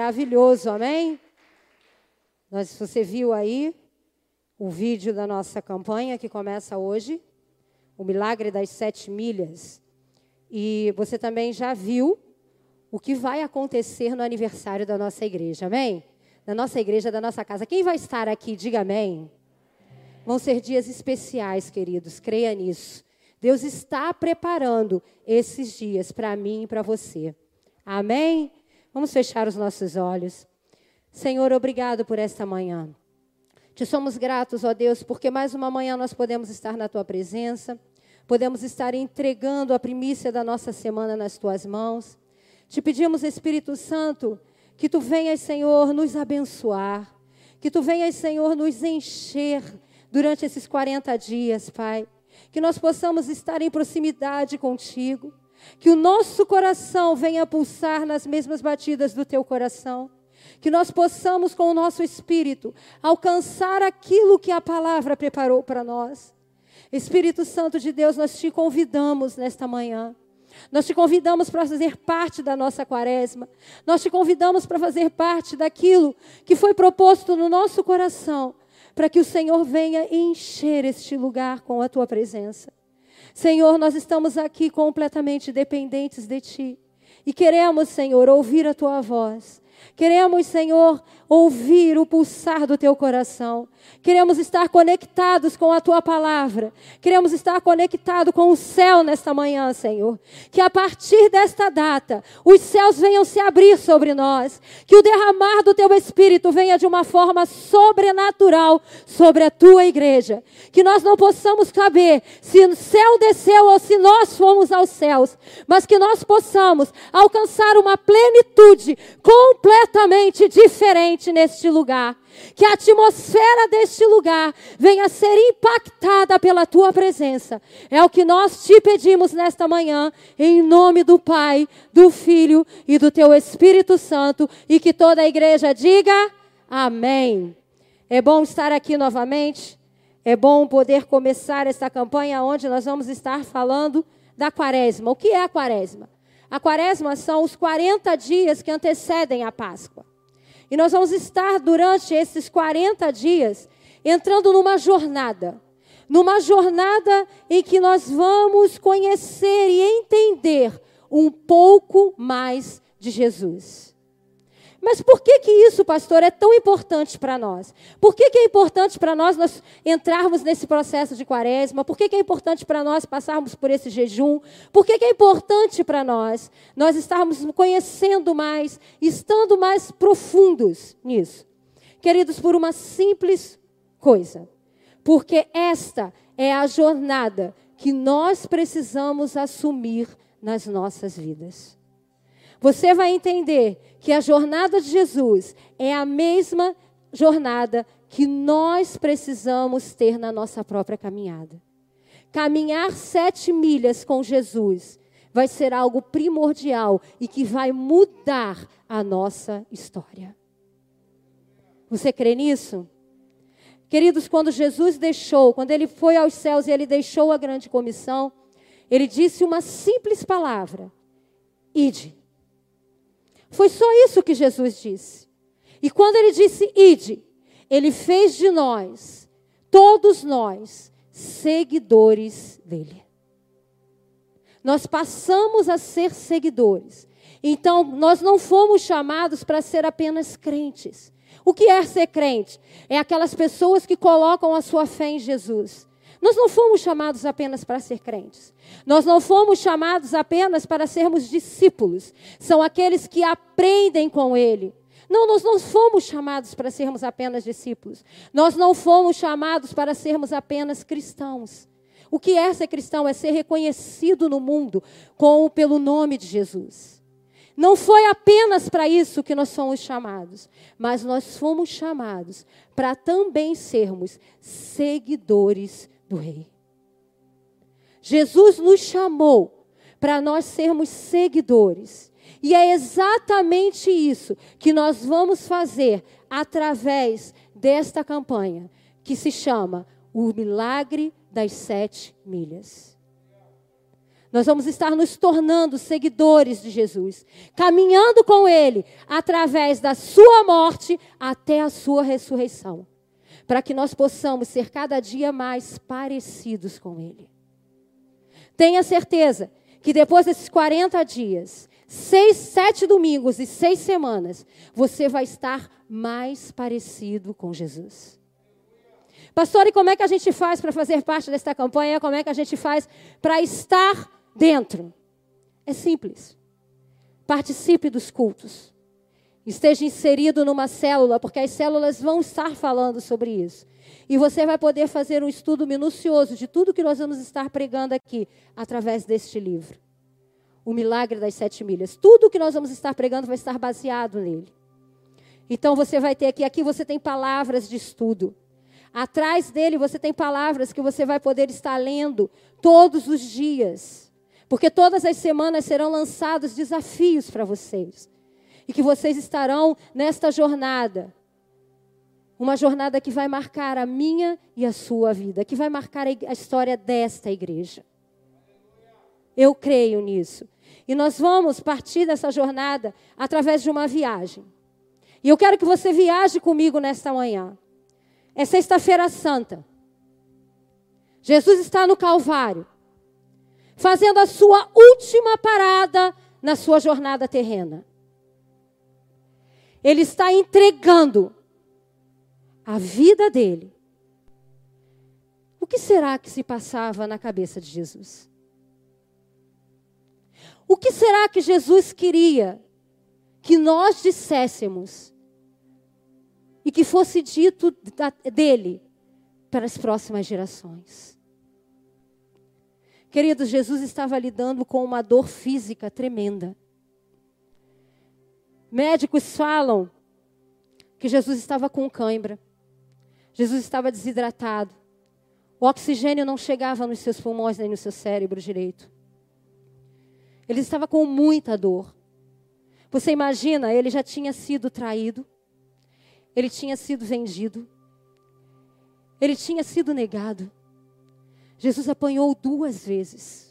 Maravilhoso, amém? Nós, você viu aí o vídeo da nossa campanha que começa hoje, o milagre das sete milhas. E você também já viu o que vai acontecer no aniversário da nossa igreja, amém? Da nossa igreja, da nossa casa. Quem vai estar aqui, diga amém. Vão ser dias especiais, queridos, creia nisso. Deus está preparando esses dias para mim e para você. Amém? Vamos fechar os nossos olhos. Senhor, obrigado por esta manhã. Te somos gratos, ó Deus, porque mais uma manhã nós podemos estar na tua presença, podemos estar entregando a primícia da nossa semana nas tuas mãos. Te pedimos, Espírito Santo, que tu venhas, Senhor, nos abençoar, que tu venhas, Senhor, nos encher durante esses 40 dias, Pai. Que nós possamos estar em proximidade contigo, que o nosso coração venha pulsar nas mesmas batidas do teu coração. Que nós possamos, com o nosso espírito, alcançar aquilo que a palavra preparou para nós. Espírito Santo de Deus, nós te convidamos nesta manhã. Nós te convidamos para fazer parte da nossa quaresma. Nós te convidamos para fazer parte daquilo que foi proposto no nosso coração, para que o Senhor venha encher este lugar com a tua presença. Senhor, nós estamos aqui completamente dependentes de Ti. E queremos, Senhor, ouvir a Tua voz. Queremos, Senhor, ouvir o pulsar do teu coração. Queremos estar conectados com a tua palavra. Queremos estar conectados com o céu nesta manhã, Senhor. Que a partir desta data, os céus venham se abrir sobre nós. Que o derramar do teu espírito venha de uma forma sobrenatural sobre a tua igreja. Que nós não possamos saber se o céu desceu ou se nós fomos aos céus, mas que nós possamos alcançar uma plenitude completamente diferente neste lugar. Que a atmosfera deste lugar venha a ser impactada pela tua presença. É o que nós te pedimos nesta manhã, em nome do Pai, do Filho e do teu Espírito Santo. E que toda a igreja diga amém. É bom estar aqui novamente. É bom poder começar esta campanha onde nós vamos estar falando da quaresma. O que é a quaresma? A quaresma são os 40 dias que antecedem a Páscoa. E nós vamos estar durante esses 40 dias entrando numa jornada. Numa jornada em que nós vamos conhecer e entender um pouco mais de Jesus. Mas por que que isso, pastor, é tão importante para nós? Por que, que é importante para nós, nós entrarmos nesse processo de quaresma? Por que, que é importante para nós passarmos por esse jejum? Por que, que é importante para nós nós estarmos conhecendo mais, estando mais profundos nisso? Queridos, por uma simples coisa. Porque esta é a jornada que nós precisamos assumir nas nossas vidas. Você vai entender que a jornada de Jesus é a mesma jornada que nós precisamos ter na nossa própria caminhada. Caminhar sete milhas com Jesus vai ser algo primordial e que vai mudar a nossa história. Você crê nisso? Queridos, quando Jesus deixou, quando ele foi aos céus e ele deixou a grande comissão, ele disse uma simples palavra: Ide. Foi só isso que Jesus disse. E quando ele disse ide, ele fez de nós, todos nós, seguidores dele. Nós passamos a ser seguidores. Então, nós não fomos chamados para ser apenas crentes. O que é ser crente? É aquelas pessoas que colocam a sua fé em Jesus. Nós não fomos chamados apenas para ser crentes. Nós não fomos chamados apenas para sermos discípulos. São aqueles que aprendem com Ele. Não, nós não fomos chamados para sermos apenas discípulos. Nós não fomos chamados para sermos apenas cristãos. O que é ser cristão? É ser reconhecido no mundo com pelo nome de Jesus. Não foi apenas para isso que nós fomos chamados, mas nós fomos chamados para também sermos seguidores do Rei. Jesus nos chamou para nós sermos seguidores. E é exatamente isso que nós vamos fazer através desta campanha, que se chama O Milagre das Sete Milhas. Nós vamos estar nos tornando seguidores de Jesus, caminhando com Ele através da Sua morte até a Sua ressurreição, para que nós possamos ser cada dia mais parecidos com Ele. Tenha certeza que depois desses 40 dias, seis, sete domingos e seis semanas, você vai estar mais parecido com Jesus. Pastor, e como é que a gente faz para fazer parte desta campanha? Como é que a gente faz para estar dentro. É simples. Participe dos cultos. Esteja inserido numa célula, porque as células vão estar falando sobre isso. E você vai poder fazer um estudo minucioso de tudo que nós vamos estar pregando aqui, através deste livro. O Milagre das Sete Milhas. Tudo que nós vamos estar pregando vai estar baseado nele. Então você vai ter aqui, aqui você tem palavras de estudo. Atrás dele você tem palavras que você vai poder estar lendo todos os dias. Porque todas as semanas serão lançados desafios para vocês. E que vocês estarão nesta jornada. Uma jornada que vai marcar a minha e a sua vida, que vai marcar a história desta igreja. Eu creio nisso. E nós vamos partir dessa jornada através de uma viagem. E eu quero que você viaje comigo nesta manhã. É Sexta-feira Santa. Jesus está no Calvário fazendo a sua última parada na sua jornada terrena. Ele está entregando a vida dele. O que será que se passava na cabeça de Jesus? O que será que Jesus queria que nós disséssemos e que fosse dito dele para as próximas gerações? Queridos, Jesus estava lidando com uma dor física tremenda. Médicos falam que Jesus estava com cãibra. Jesus estava desidratado. O oxigênio não chegava nos seus pulmões nem no seu cérebro direito. Ele estava com muita dor. Você imagina, ele já tinha sido traído. Ele tinha sido vendido. Ele tinha sido negado. Jesus apanhou duas vezes.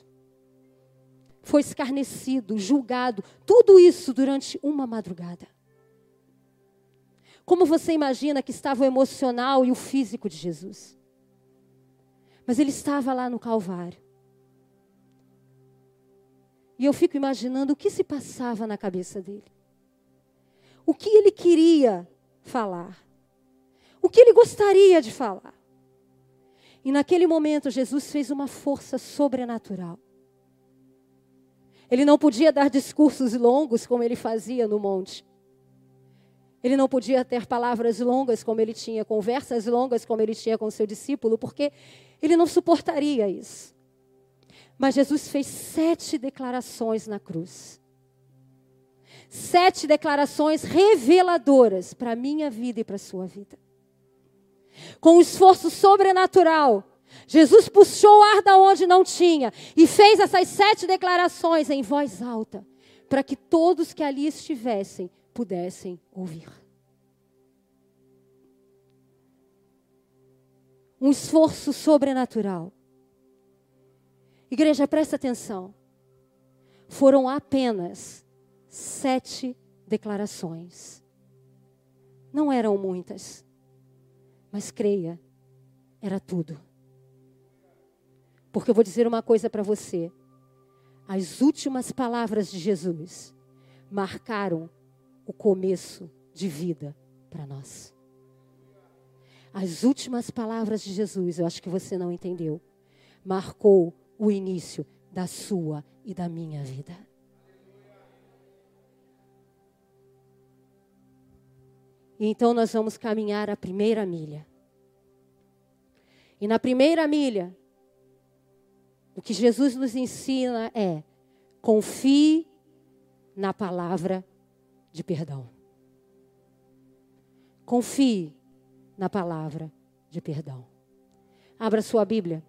Foi escarnecido, julgado, tudo isso durante uma madrugada. Como você imagina que estava o emocional e o físico de Jesus? Mas ele estava lá no Calvário. E eu fico imaginando o que se passava na cabeça dele. O que ele queria falar. O que ele gostaria de falar. E naquele momento, Jesus fez uma força sobrenatural. Ele não podia dar discursos longos como ele fazia no monte. Ele não podia ter palavras longas como ele tinha, conversas longas como ele tinha com seu discípulo, porque ele não suportaria isso. Mas Jesus fez sete declarações na cruz. Sete declarações reveladoras para a minha vida e para a sua vida com um esforço sobrenatural, Jesus puxou o ar da onde não tinha e fez essas sete declarações em voz alta, para que todos que ali estivessem pudessem ouvir. Um esforço sobrenatural. Igreja, presta atenção. Foram apenas sete declarações. Não eram muitas. Mas creia, era tudo. Porque eu vou dizer uma coisa para você. As últimas palavras de Jesus marcaram o começo de vida para nós. As últimas palavras de Jesus, eu acho que você não entendeu, marcou o início da sua e da minha vida. Então nós vamos caminhar a primeira milha. E na primeira milha, o que Jesus nos ensina é: confie na palavra de perdão. Confie na palavra de perdão. Abra sua Bíblia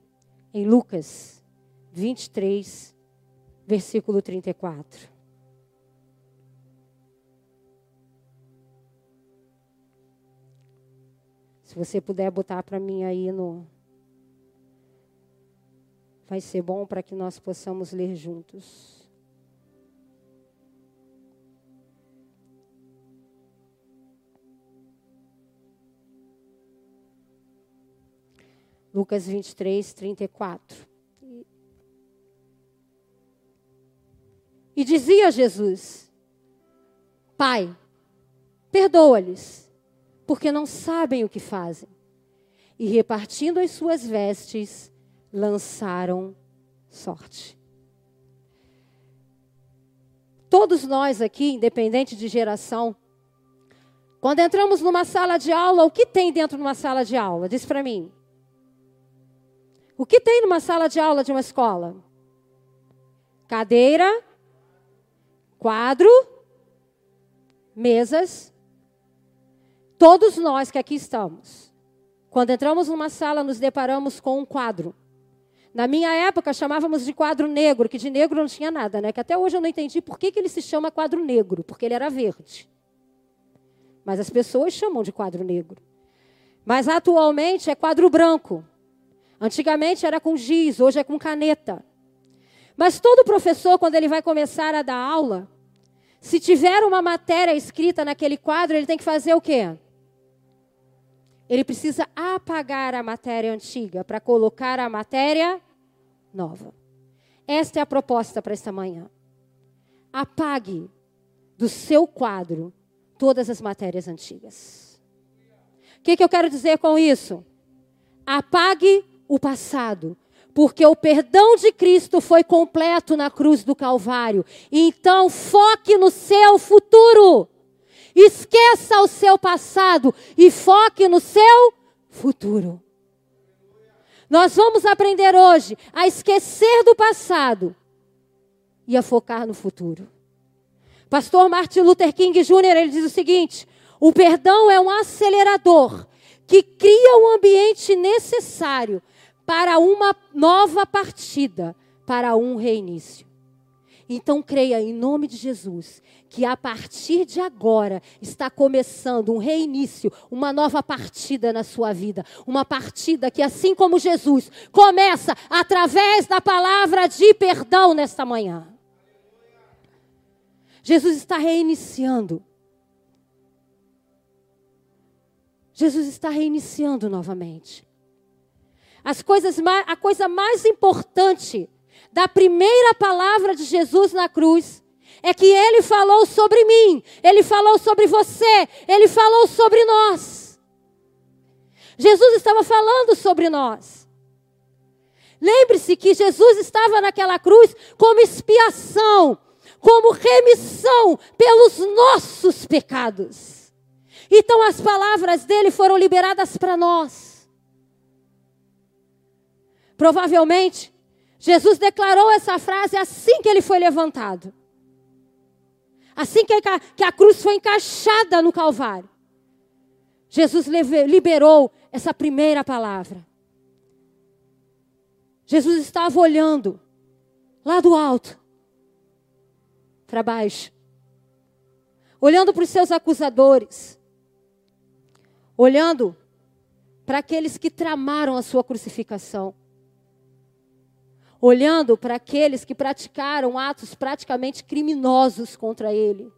em Lucas 23, versículo 34. Se você puder botar para mim aí no vai ser bom para que nós possamos ler juntos. Lucas 23, 34. E dizia Jesus: Pai, perdoa-lhes, porque não sabem o que fazem. E repartindo as suas vestes, lançaram sorte. Todos nós aqui, independente de geração, quando entramos numa sala de aula, o que tem dentro de uma sala de aula? Diz para mim. O que tem numa sala de aula de uma escola? Cadeira, quadro, mesas. Todos nós que aqui estamos, quando entramos numa sala, nos deparamos com um quadro. Na minha época, chamávamos de quadro negro, que de negro não tinha nada, né? Que até hoje eu não entendi por que, que ele se chama quadro negro, porque ele era verde. Mas as pessoas chamam de quadro negro. Mas atualmente é quadro branco. Antigamente era com giz, hoje é com caneta. Mas todo professor, quando ele vai começar a dar aula, se tiver uma matéria escrita naquele quadro, ele tem que fazer o quê? Ele precisa apagar a matéria antiga para colocar a matéria nova. Esta é a proposta para esta manhã. Apague do seu quadro todas as matérias antigas. O que, que eu quero dizer com isso? Apague o passado, porque o perdão de Cristo foi completo na cruz do Calvário. Então, foque no seu futuro. Esqueça o seu passado e foque no seu futuro. Nós vamos aprender hoje a esquecer do passado e a focar no futuro. Pastor Martin Luther King Jr. ele diz o seguinte: o perdão é um acelerador que cria o ambiente necessário para uma nova partida, para um reinício. Então creia em nome de Jesus que a partir de agora está começando um reinício, uma nova partida na sua vida, uma partida que assim como Jesus começa através da palavra de perdão nesta manhã. Jesus está reiniciando. Jesus está reiniciando novamente. As coisas a coisa mais importante da primeira palavra de Jesus na cruz é que ele falou sobre mim, ele falou sobre você, ele falou sobre nós. Jesus estava falando sobre nós. Lembre-se que Jesus estava naquela cruz como expiação, como remissão pelos nossos pecados. Então as palavras dele foram liberadas para nós. Provavelmente, Jesus declarou essa frase assim que ele foi levantado. Assim que a, que a cruz foi encaixada no Calvário. Jesus liberou essa primeira palavra. Jesus estava olhando lá do alto para baixo, olhando para os seus acusadores, olhando para aqueles que tramaram a sua crucificação olhando para aqueles que praticaram atos praticamente criminosos contra ele.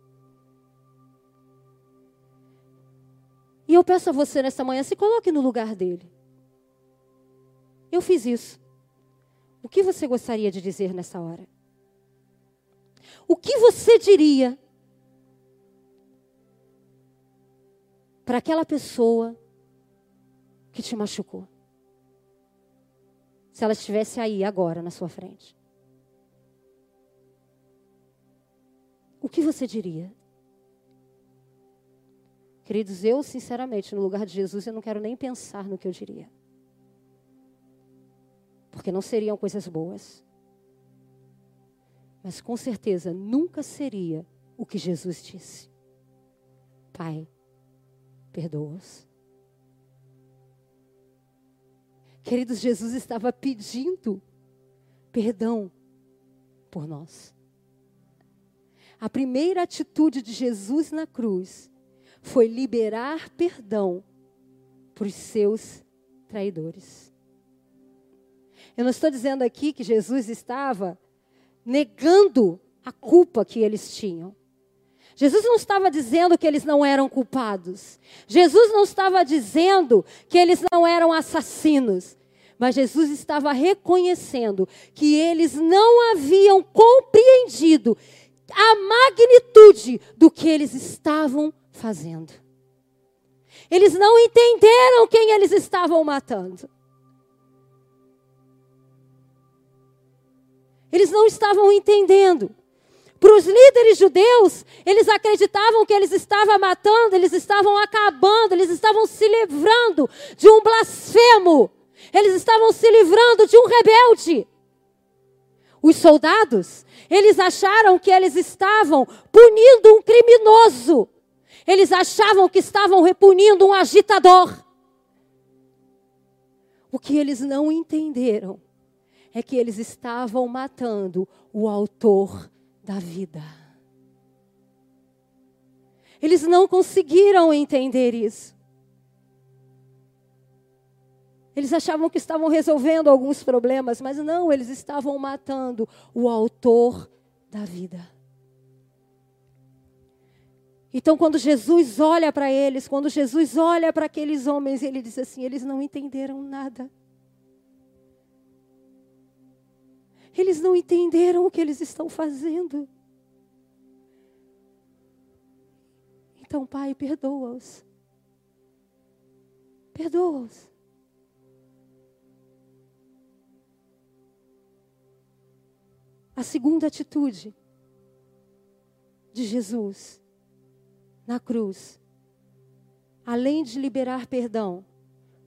E eu peço a você nessa manhã, se coloque no lugar dele. Eu fiz isso. O que você gostaria de dizer nessa hora? O que você diria para aquela pessoa que te machucou? Se ela estivesse aí agora na sua frente? O que você diria? Queridos, eu, sinceramente, no lugar de Jesus, eu não quero nem pensar no que eu diria. Porque não seriam coisas boas. Mas com certeza nunca seria o que Jesus disse: Pai, perdoa-os Queridos, Jesus estava pedindo perdão por nós. A primeira atitude de Jesus na cruz foi liberar perdão para os seus traidores. Eu não estou dizendo aqui que Jesus estava negando a culpa que eles tinham. Jesus não estava dizendo que eles não eram culpados. Jesus não estava dizendo que eles não eram assassinos. Mas Jesus estava reconhecendo que eles não haviam compreendido a magnitude do que eles estavam fazendo. Eles não entenderam quem eles estavam matando. Eles não estavam entendendo. Para os líderes judeus, eles acreditavam que eles estavam matando, eles estavam acabando, eles estavam se livrando de um blasfemo, eles estavam se livrando de um rebelde. Os soldados, eles acharam que eles estavam punindo um criminoso, eles achavam que estavam repunindo um agitador. O que eles não entenderam é que eles estavam matando o autor da vida. Eles não conseguiram entender isso. Eles achavam que estavam resolvendo alguns problemas, mas não, eles estavam matando o autor da vida. Então, quando Jesus olha para eles, quando Jesus olha para aqueles homens, ele diz assim: eles não entenderam nada. Eles não entenderam o que eles estão fazendo. Então, Pai, perdoa-os. Perdoa-os. A segunda atitude de Jesus na cruz, além de liberar perdão,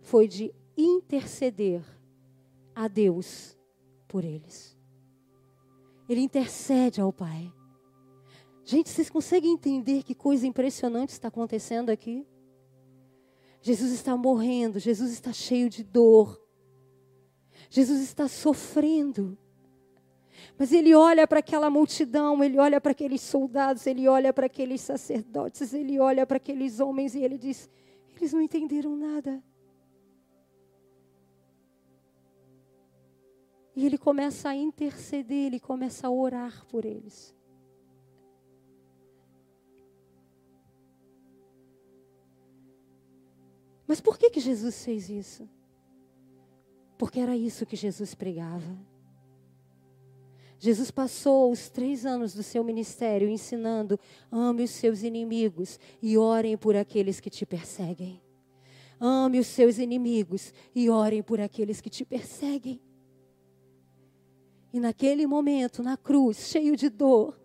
foi de interceder a Deus por eles. Ele intercede ao Pai. Gente, vocês conseguem entender que coisa impressionante está acontecendo aqui? Jesus está morrendo, Jesus está cheio de dor, Jesus está sofrendo. Mas ele olha para aquela multidão, ele olha para aqueles soldados, ele olha para aqueles sacerdotes, ele olha para aqueles homens e ele diz: eles não entenderam nada. E ele começa a interceder, ele começa a orar por eles. Mas por que, que Jesus fez isso? Porque era isso que Jesus pregava. Jesus passou os três anos do seu ministério ensinando: ame os seus inimigos e orem por aqueles que te perseguem. Ame os seus inimigos e orem por aqueles que te perseguem. E naquele momento, na cruz, cheio de dor,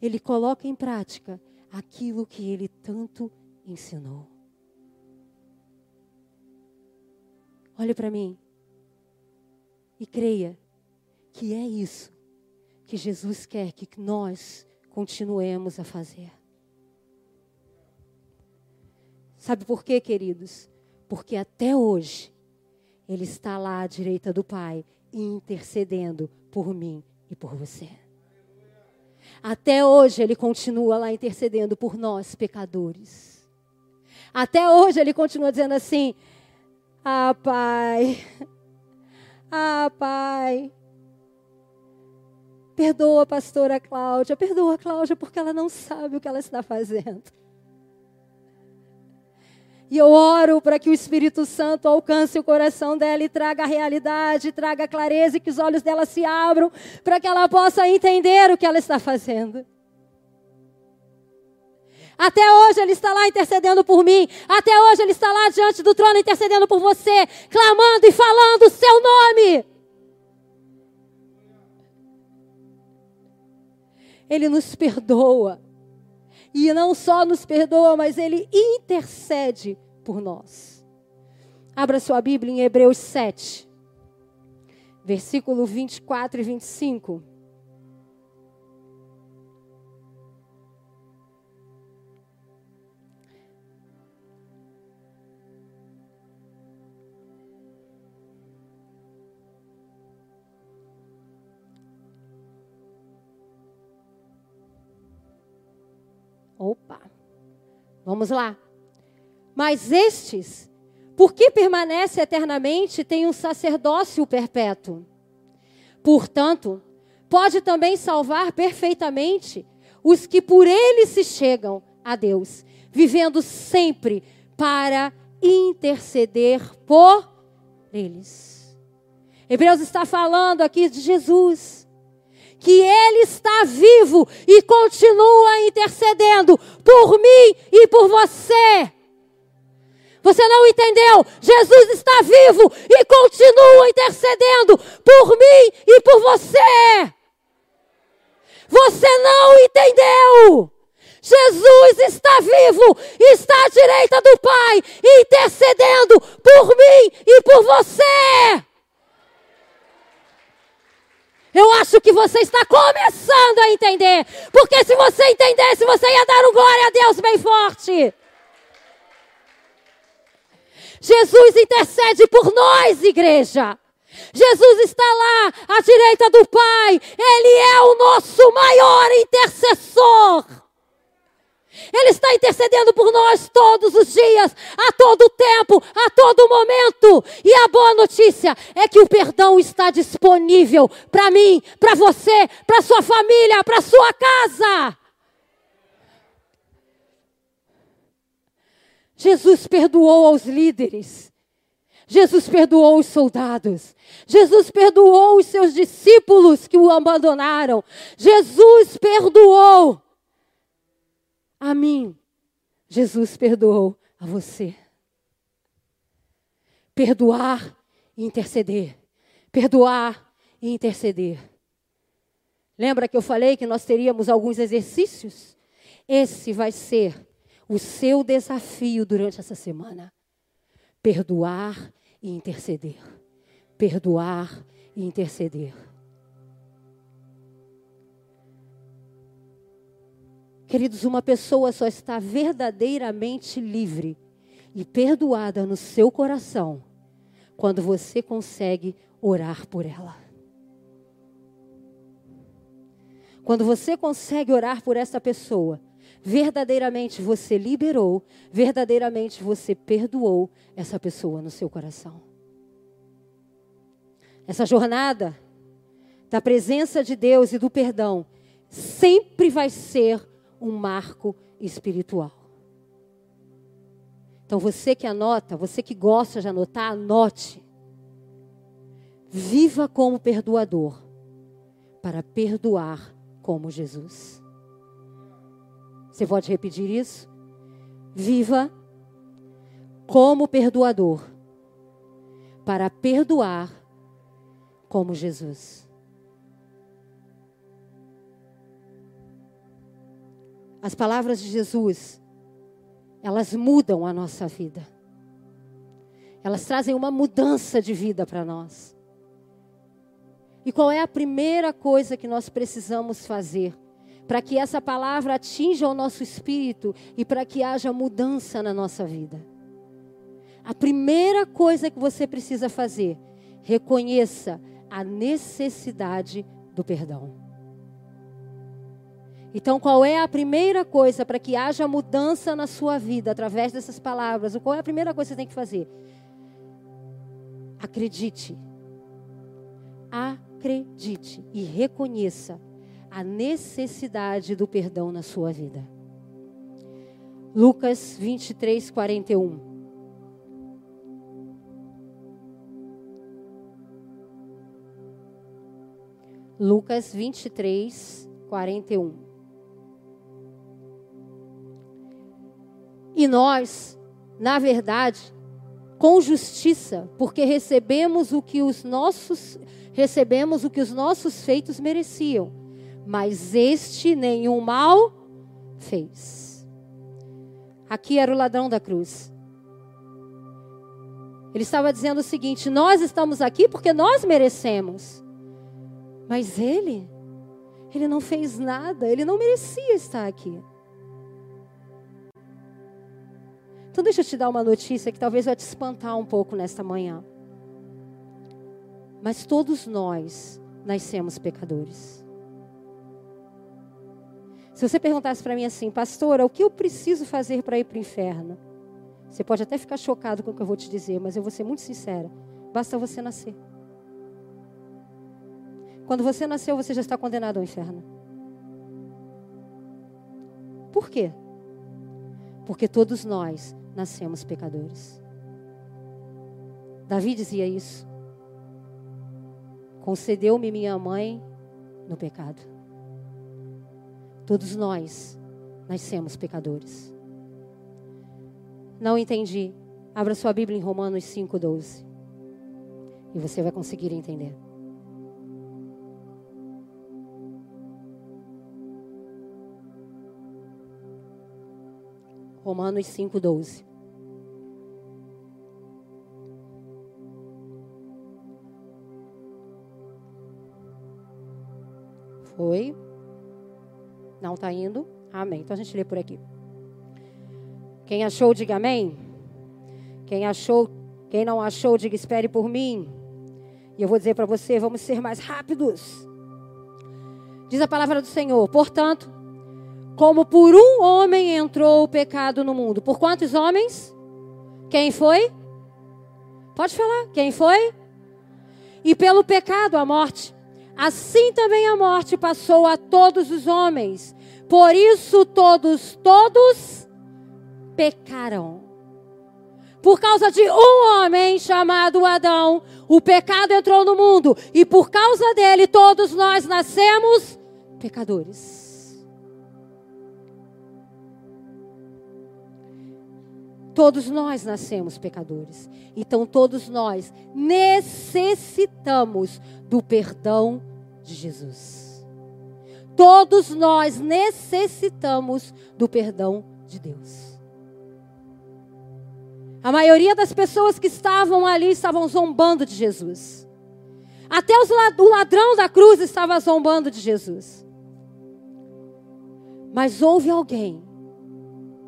ele coloca em prática aquilo que ele tanto ensinou. Olhe para mim e creia que é isso que Jesus quer que nós continuemos a fazer. Sabe por quê, queridos? Porque até hoje Ele está lá à direita do Pai, intercedendo por mim e por você. Até hoje ele continua lá intercedendo por nós, pecadores. Até hoje ele continua dizendo assim: Ah, Pai, ah, Pai, perdoa a pastora Cláudia, perdoa a Cláudia porque ela não sabe o que ela está fazendo. E eu oro para que o Espírito Santo alcance o coração dela e traga a realidade, traga a clareza e que os olhos dela se abram para que ela possa entender o que ela está fazendo. Até hoje ele está lá intercedendo por mim. Até hoje ele está lá diante do trono intercedendo por você, clamando e falando o seu nome. Ele nos perdoa. E não só nos perdoa, mas ele intercede por nós. Abra sua Bíblia em Hebreus 7, versículo 24 e 25. Opa, vamos lá. Mas estes, porque permanece eternamente, têm um sacerdócio perpétuo. Portanto, pode também salvar perfeitamente os que por ele se chegam a Deus, vivendo sempre para interceder por eles. Hebreus está falando aqui de Jesus, que ele está vivo e continua intercedendo por mim e por você. Você não entendeu? Jesus está vivo e continua intercedendo por mim e por você. Você não entendeu? Jesus está vivo, está à direita do Pai, intercedendo por mim e por você. Eu acho que você está começando a entender, porque se você entendesse, você ia dar um glória a Deus bem forte. Jesus intercede por nós, igreja. Jesus está lá à direita do Pai. Ele é o nosso maior intercessor. Ele está intercedendo por nós todos os dias, a todo tempo, a todo momento. E a boa notícia é que o perdão está disponível para mim, para você, para sua família, para sua casa. Jesus perdoou aos líderes. Jesus perdoou os soldados. Jesus perdoou os seus discípulos que o abandonaram. Jesus perdoou a mim. Jesus perdoou a você. Perdoar e interceder. Perdoar e interceder. Lembra que eu falei que nós teríamos alguns exercícios? Esse vai ser o seu desafio durante essa semana. Perdoar e interceder. Perdoar e interceder. Queridos, uma pessoa só está verdadeiramente livre e perdoada no seu coração quando você consegue orar por ela. Quando você consegue orar por essa pessoa verdadeiramente você liberou, verdadeiramente você perdoou essa pessoa no seu coração. Essa jornada da presença de Deus e do perdão sempre vai ser um marco espiritual. Então você que anota, você que gosta de anotar, anote. Viva como perdoador para perdoar como Jesus. Você pode repetir isso? Viva como perdoador, para perdoar como Jesus. As palavras de Jesus, elas mudam a nossa vida. Elas trazem uma mudança de vida para nós. E qual é a primeira coisa que nós precisamos fazer para que essa palavra atinja o nosso espírito e para que haja mudança na nossa vida. A primeira coisa que você precisa fazer, reconheça a necessidade do perdão. Então, qual é a primeira coisa para que haja mudança na sua vida através dessas palavras? Qual é a primeira coisa que você tem que fazer? Acredite. Acredite e reconheça a necessidade do perdão na sua vida. Lucas 23, 41. Lucas 23, 41. E nós, na verdade, com justiça, porque recebemos o que os nossos recebemos o que os nossos feitos mereciam mas este nenhum mal fez. Aqui era o ladrão da cruz. Ele estava dizendo o seguinte: nós estamos aqui porque nós merecemos. Mas ele, ele não fez nada, ele não merecia estar aqui. Então, deixa eu te dar uma notícia que talvez vai te espantar um pouco nesta manhã. Mas todos nós nascemos pecadores. Se você perguntasse para mim assim, pastora, o que eu preciso fazer para ir para o inferno? Você pode até ficar chocado com o que eu vou te dizer, mas eu vou ser muito sincera. Basta você nascer. Quando você nasceu, você já está condenado ao inferno. Por quê? Porque todos nós nascemos pecadores. Davi dizia isso. Concedeu-me minha mãe no pecado. Todos nós nascemos pecadores. Não entendi. Abra sua Bíblia em Romanos 5,12. E você vai conseguir entender. Romanos 5,12. Foi? Não está indo? Amém. Então a gente lê por aqui. Quem achou, diga amém. Quem achou, quem não achou, diga espere por mim. E eu vou dizer para você, vamos ser mais rápidos. Diz a palavra do Senhor. Portanto, como por um homem entrou o pecado no mundo. Por quantos homens? Quem foi? Pode falar. Quem foi? E pelo pecado a morte. Assim também a morte passou a todos os homens. Por isso todos, todos pecaram. Por causa de um homem chamado Adão, o pecado entrou no mundo. E por causa dele, todos nós nascemos pecadores. Todos nós nascemos pecadores. Então, todos nós necessitamos do perdão de Jesus. Todos nós necessitamos do perdão de Deus. A maioria das pessoas que estavam ali estavam zombando de Jesus. Até os, o ladrão da cruz estava zombando de Jesus. Mas houve alguém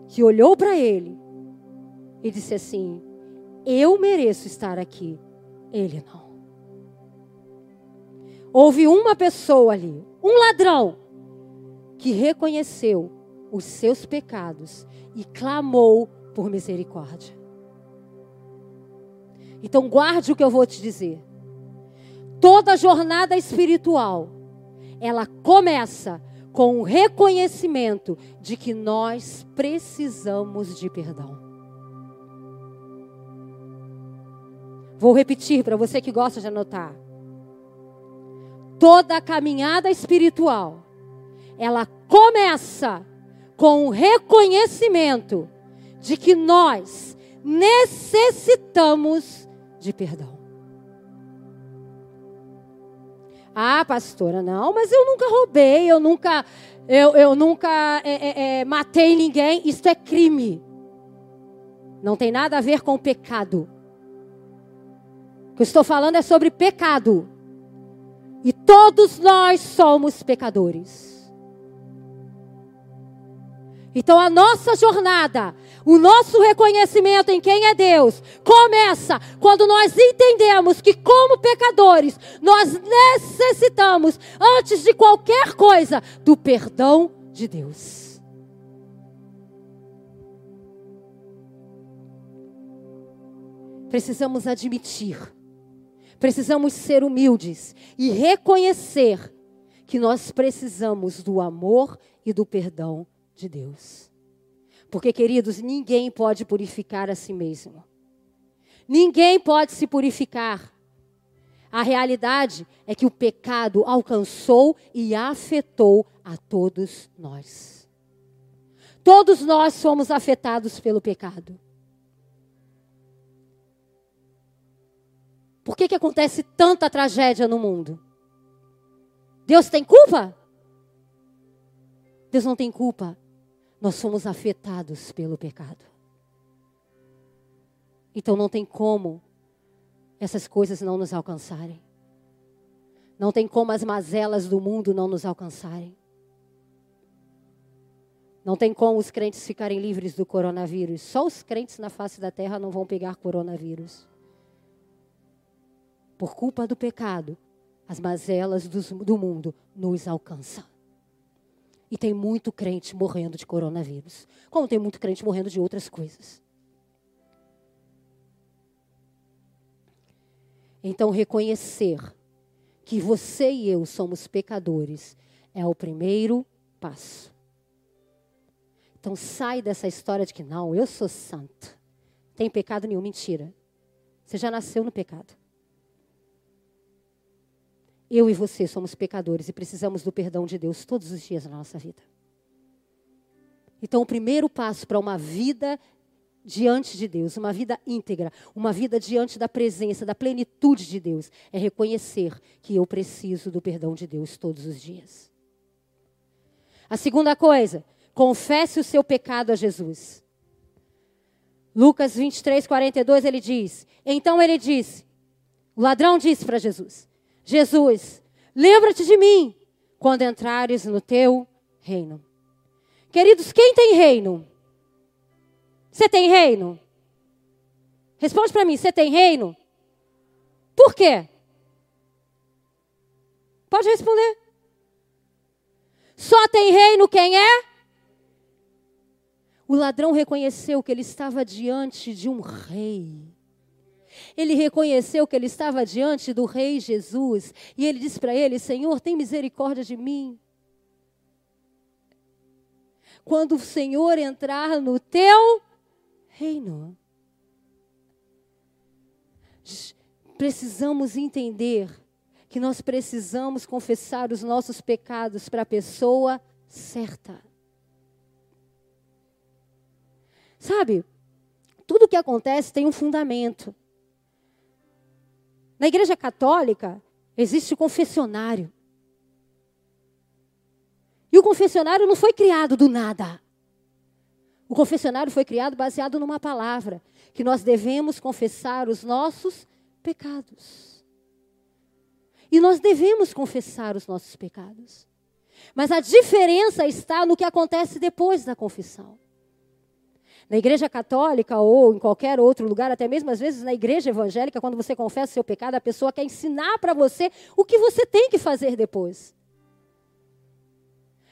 que olhou para ele e disse assim: Eu mereço estar aqui, ele não. Houve uma pessoa ali, um ladrão, que reconheceu os seus pecados e clamou por misericórdia. Então, guarde o que eu vou te dizer. Toda jornada espiritual, ela começa com o reconhecimento de que nós precisamos de perdão. Vou repetir para você que gosta de anotar. Toda caminhada espiritual, ela começa com o reconhecimento de que nós necessitamos de perdão. Ah, pastora, não, mas eu nunca roubei, eu nunca, eu, eu nunca é, é, é, matei ninguém. Isso é crime. Não tem nada a ver com pecado. O que eu estou falando é sobre pecado. E todos nós somos pecadores. Então a nossa jornada, o nosso reconhecimento em quem é Deus, começa quando nós entendemos que, como pecadores, nós necessitamos, antes de qualquer coisa, do perdão de Deus. Precisamos admitir Precisamos ser humildes e reconhecer que nós precisamos do amor e do perdão de Deus. Porque, queridos, ninguém pode purificar a si mesmo. Ninguém pode se purificar. A realidade é que o pecado alcançou e afetou a todos nós. Todos nós somos afetados pelo pecado. Por que, que acontece tanta tragédia no mundo? Deus tem culpa? Deus não tem culpa. Nós somos afetados pelo pecado. Então não tem como essas coisas não nos alcançarem. Não tem como as mazelas do mundo não nos alcançarem. Não tem como os crentes ficarem livres do coronavírus. Só os crentes na face da terra não vão pegar coronavírus por culpa do pecado, as mazelas do mundo nos alcançam. E tem muito crente morrendo de coronavírus, como tem muito crente morrendo de outras coisas. Então, reconhecer que você e eu somos pecadores é o primeiro passo. Então sai dessa história de que não, eu sou santo. Tem pecado nenhum, mentira. Você já nasceu no pecado. Eu e você somos pecadores e precisamos do perdão de Deus todos os dias na nossa vida. Então, o primeiro passo para uma vida diante de Deus, uma vida íntegra, uma vida diante da presença, da plenitude de Deus, é reconhecer que eu preciso do perdão de Deus todos os dias. A segunda coisa, confesse o seu pecado a Jesus. Lucas 23, 42, ele diz: Então ele disse, o ladrão disse para Jesus: Jesus, lembra-te de mim quando entrares no teu reino. Queridos, quem tem reino? Você tem reino? Responde para mim, você tem reino? Por quê? Pode responder. Só tem reino quem é? O ladrão reconheceu que ele estava diante de um rei. Ele reconheceu que ele estava diante do rei Jesus. E ele disse para ele: Senhor, tem misericórdia de mim. Quando o Senhor entrar no teu reino. Precisamos entender que nós precisamos confessar os nossos pecados para a pessoa certa. Sabe, tudo que acontece tem um fundamento. Na Igreja Católica existe o confessionário. E o confessionário não foi criado do nada. O confessionário foi criado baseado numa palavra, que nós devemos confessar os nossos pecados. E nós devemos confessar os nossos pecados. Mas a diferença está no que acontece depois da confissão. Na igreja católica ou em qualquer outro lugar, até mesmo às vezes na igreja evangélica, quando você confessa o seu pecado, a pessoa quer ensinar para você o que você tem que fazer depois.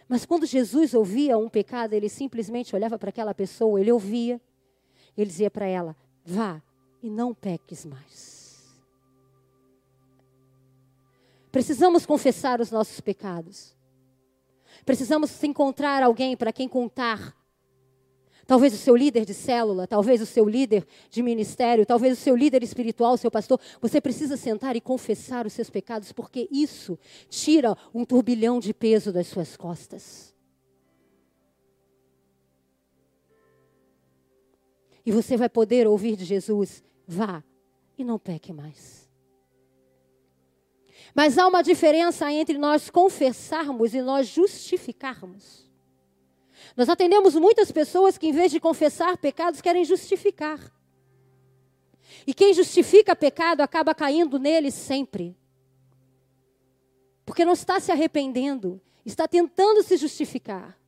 Mas quando Jesus ouvia um pecado, ele simplesmente olhava para aquela pessoa, ele ouvia, ele dizia para ela: vá e não peques mais. Precisamos confessar os nossos pecados. Precisamos encontrar alguém para quem contar Talvez o seu líder de célula, talvez o seu líder de ministério, talvez o seu líder espiritual, seu pastor. Você precisa sentar e confessar os seus pecados, porque isso tira um turbilhão de peso das suas costas. E você vai poder ouvir de Jesus: vá e não peque mais. Mas há uma diferença entre nós confessarmos e nós justificarmos. Nós atendemos muitas pessoas que, em vez de confessar pecados, querem justificar. E quem justifica pecado acaba caindo nele sempre. Porque não está se arrependendo, está tentando se justificar.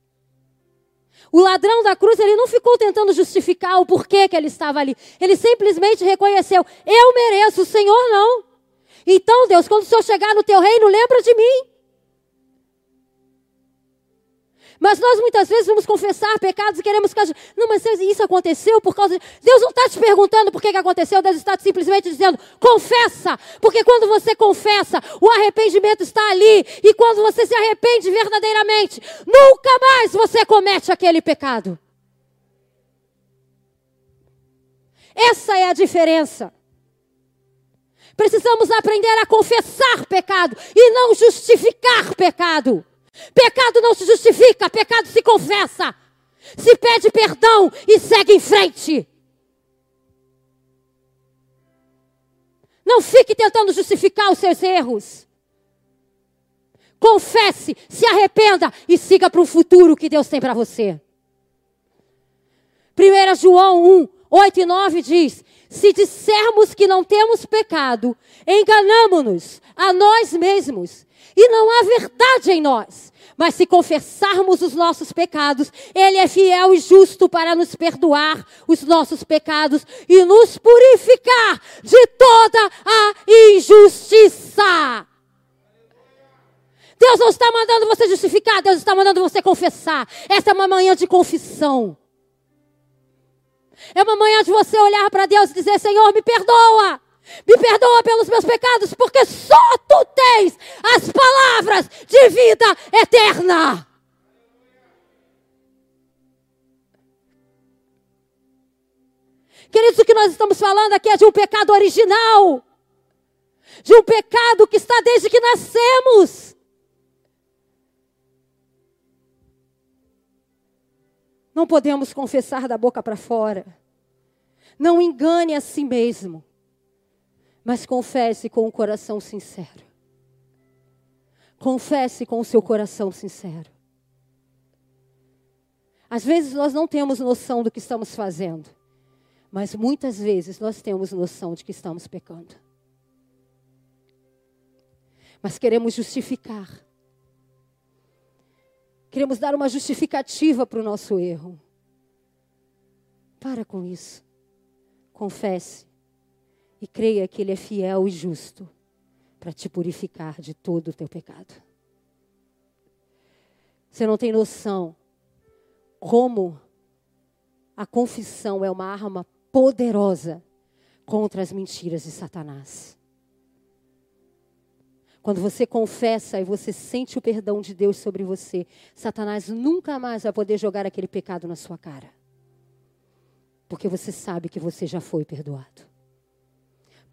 O ladrão da cruz, ele não ficou tentando justificar o porquê que ele estava ali. Ele simplesmente reconheceu: Eu mereço, o Senhor não. Então, Deus, quando o Senhor chegar no teu reino, lembra de mim. Mas nós muitas vezes vamos confessar pecados e queremos que. Não, mas isso aconteceu por causa. De... Deus não está te perguntando por que, que aconteceu, Deus está simplesmente dizendo: confessa. Porque quando você confessa, o arrependimento está ali. E quando você se arrepende verdadeiramente, nunca mais você comete aquele pecado. Essa é a diferença. Precisamos aprender a confessar pecado e não justificar pecado. Pecado não se justifica, pecado se confessa. Se pede perdão e segue em frente. Não fique tentando justificar os seus erros. Confesse, se arrependa e siga para o futuro que Deus tem para você. 1 João 1, 8 e 9 diz: Se dissermos que não temos pecado, enganamos-nos a nós mesmos e não há verdade em nós. Mas se confessarmos os nossos pecados, Ele é fiel e justo para nos perdoar os nossos pecados e nos purificar de toda a injustiça. Deus não está mandando você justificar, Deus está mandando você confessar. Essa é uma manhã de confissão. É uma manhã de você olhar para Deus e dizer: Senhor, me perdoa. Me perdoa pelos meus pecados, porque só tu tens as palavras de vida eterna. Queridos, o que nós estamos falando aqui é de um pecado original, de um pecado que está desde que nascemos. Não podemos confessar da boca para fora. Não engane a si mesmo, mas confesse com o coração sincero. Confesse com o seu coração sincero. Às vezes nós não temos noção do que estamos fazendo. Mas muitas vezes nós temos noção de que estamos pecando. Mas queremos justificar. Queremos dar uma justificativa para o nosso erro. Para com isso. Confesse. E creia que Ele é fiel e justo para te purificar de todo o teu pecado. Você não tem noção como a confissão é uma arma poderosa contra as mentiras de Satanás. Quando você confessa e você sente o perdão de Deus sobre você, Satanás nunca mais vai poder jogar aquele pecado na sua cara. Porque você sabe que você já foi perdoado.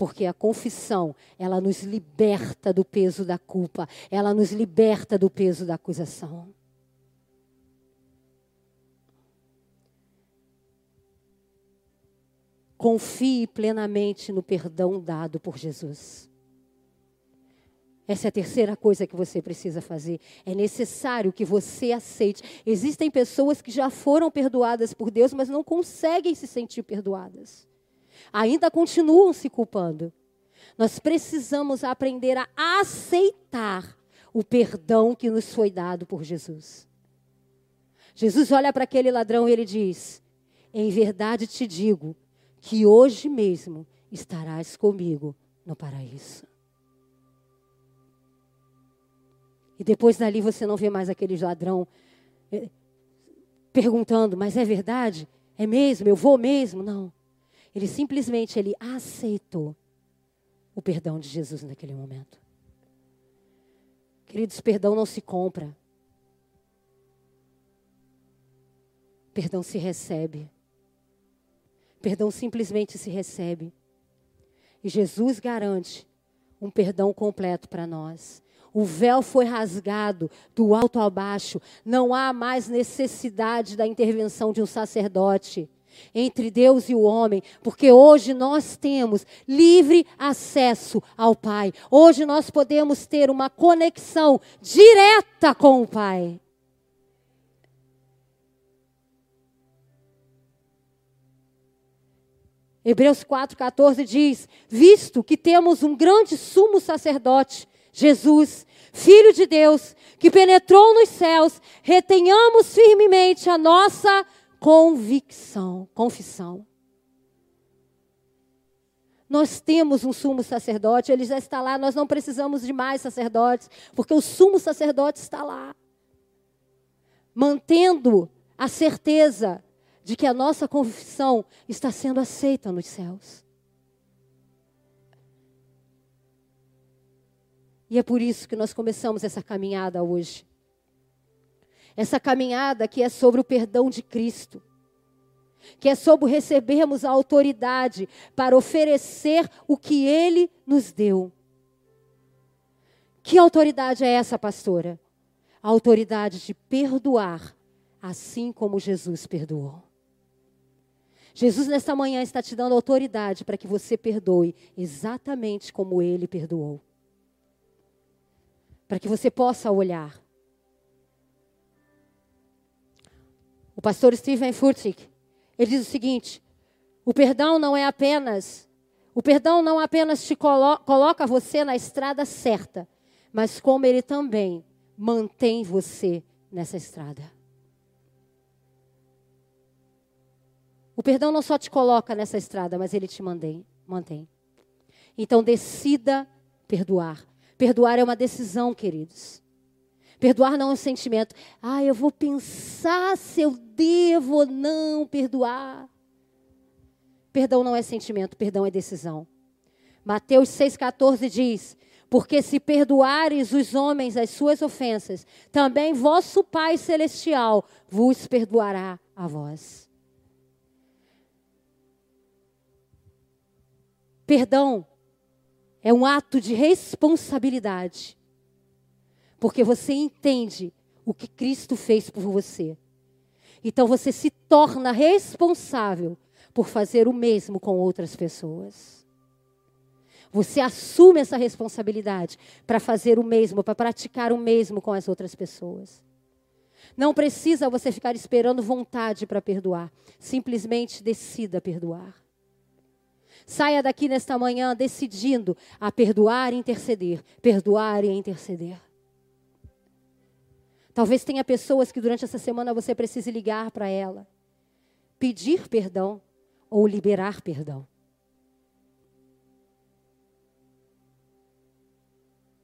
Porque a confissão, ela nos liberta do peso da culpa, ela nos liberta do peso da acusação. Confie plenamente no perdão dado por Jesus. Essa é a terceira coisa que você precisa fazer. É necessário que você aceite. Existem pessoas que já foram perdoadas por Deus, mas não conseguem se sentir perdoadas. Ainda continuam se culpando. Nós precisamos aprender a aceitar o perdão que nos foi dado por Jesus. Jesus olha para aquele ladrão e ele diz: Em verdade te digo que hoje mesmo estarás comigo no paraíso. E depois dali você não vê mais aquele ladrão eh, perguntando, mas é verdade? É mesmo? Eu vou mesmo? Não. Ele simplesmente ele aceitou o perdão de Jesus naquele momento. Queridos, perdão não se compra. Perdão se recebe. Perdão simplesmente se recebe. E Jesus garante um perdão completo para nós. O véu foi rasgado do alto ao baixo. Não há mais necessidade da intervenção de um sacerdote entre Deus e o homem, porque hoje nós temos livre acesso ao Pai. Hoje nós podemos ter uma conexão direta com o Pai. Hebreus 4,14 diz: Visto que temos um grande sumo sacerdote, Jesus, Filho de Deus, que penetrou nos céus, retenhamos firmemente a nossa convicção, confissão. Nós temos um sumo sacerdote, ele já está lá, nós não precisamos de mais sacerdotes, porque o sumo sacerdote está lá, mantendo a certeza de que a nossa confissão está sendo aceita nos céus. E é por isso que nós começamos essa caminhada hoje. Essa caminhada que é sobre o perdão de Cristo, que é sobre recebermos a autoridade para oferecer o que Ele nos deu. Que autoridade é essa, pastora? A autoridade de perdoar, assim como Jesus perdoou. Jesus, nesta manhã, está te dando autoridade para que você perdoe exatamente como ele perdoou. Para que você possa olhar. O pastor Stephen Furtick, ele diz o seguinte: o perdão não é apenas, o perdão não apenas te colo coloca você na estrada certa, mas como ele também mantém você nessa estrada. O perdão não só te coloca nessa estrada, mas ele te mantém. mantém. Então decida perdoar. Perdoar é uma decisão, queridos. Perdoar não é um sentimento. Ah, eu vou pensar se eu devo ou não perdoar. Perdão não é sentimento, perdão é decisão. Mateus 6,14 diz: Porque se perdoares os homens as suas ofensas, também vosso Pai Celestial vos perdoará a vós. Perdão é um ato de responsabilidade, porque você entende o que Cristo fez por você. Então você se torna responsável por fazer o mesmo com outras pessoas. Você assume essa responsabilidade para fazer o mesmo, para praticar o mesmo com as outras pessoas. Não precisa você ficar esperando vontade para perdoar. Simplesmente decida perdoar. Saia daqui nesta manhã decidindo a perdoar e interceder, perdoar e interceder. Talvez tenha pessoas que durante essa semana você precise ligar para ela, pedir perdão ou liberar perdão.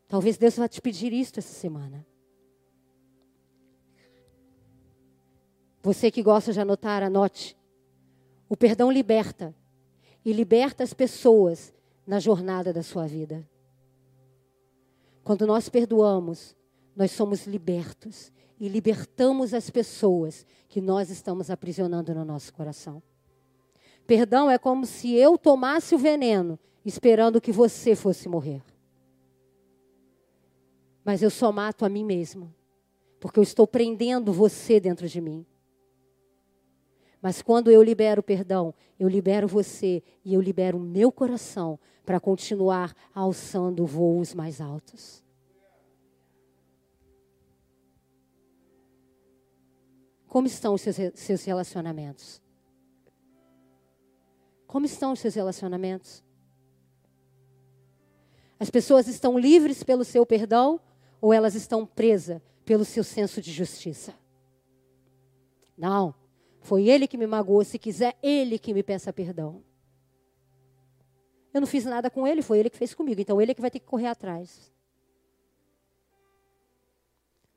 Talvez Deus vá te pedir isto essa semana. Você que gosta de anotar, anote. O perdão liberta e liberta as pessoas na jornada da sua vida. Quando nós perdoamos, nós somos libertos e libertamos as pessoas que nós estamos aprisionando no nosso coração. Perdão é como se eu tomasse o veneno esperando que você fosse morrer. Mas eu só mato a mim mesmo, porque eu estou prendendo você dentro de mim. Mas quando eu libero perdão, eu libero você e eu libero o meu coração para continuar alçando voos mais altos. Como estão os seus, relacionamentos? Como estão os seus relacionamentos? As pessoas estão livres pelo seu perdão ou elas estão presas pelo seu senso de justiça? Não. Foi ele que me magoou. Se quiser, ele que me peça perdão. Eu não fiz nada com ele, foi ele que fez comigo. Então ele é que vai ter que correr atrás.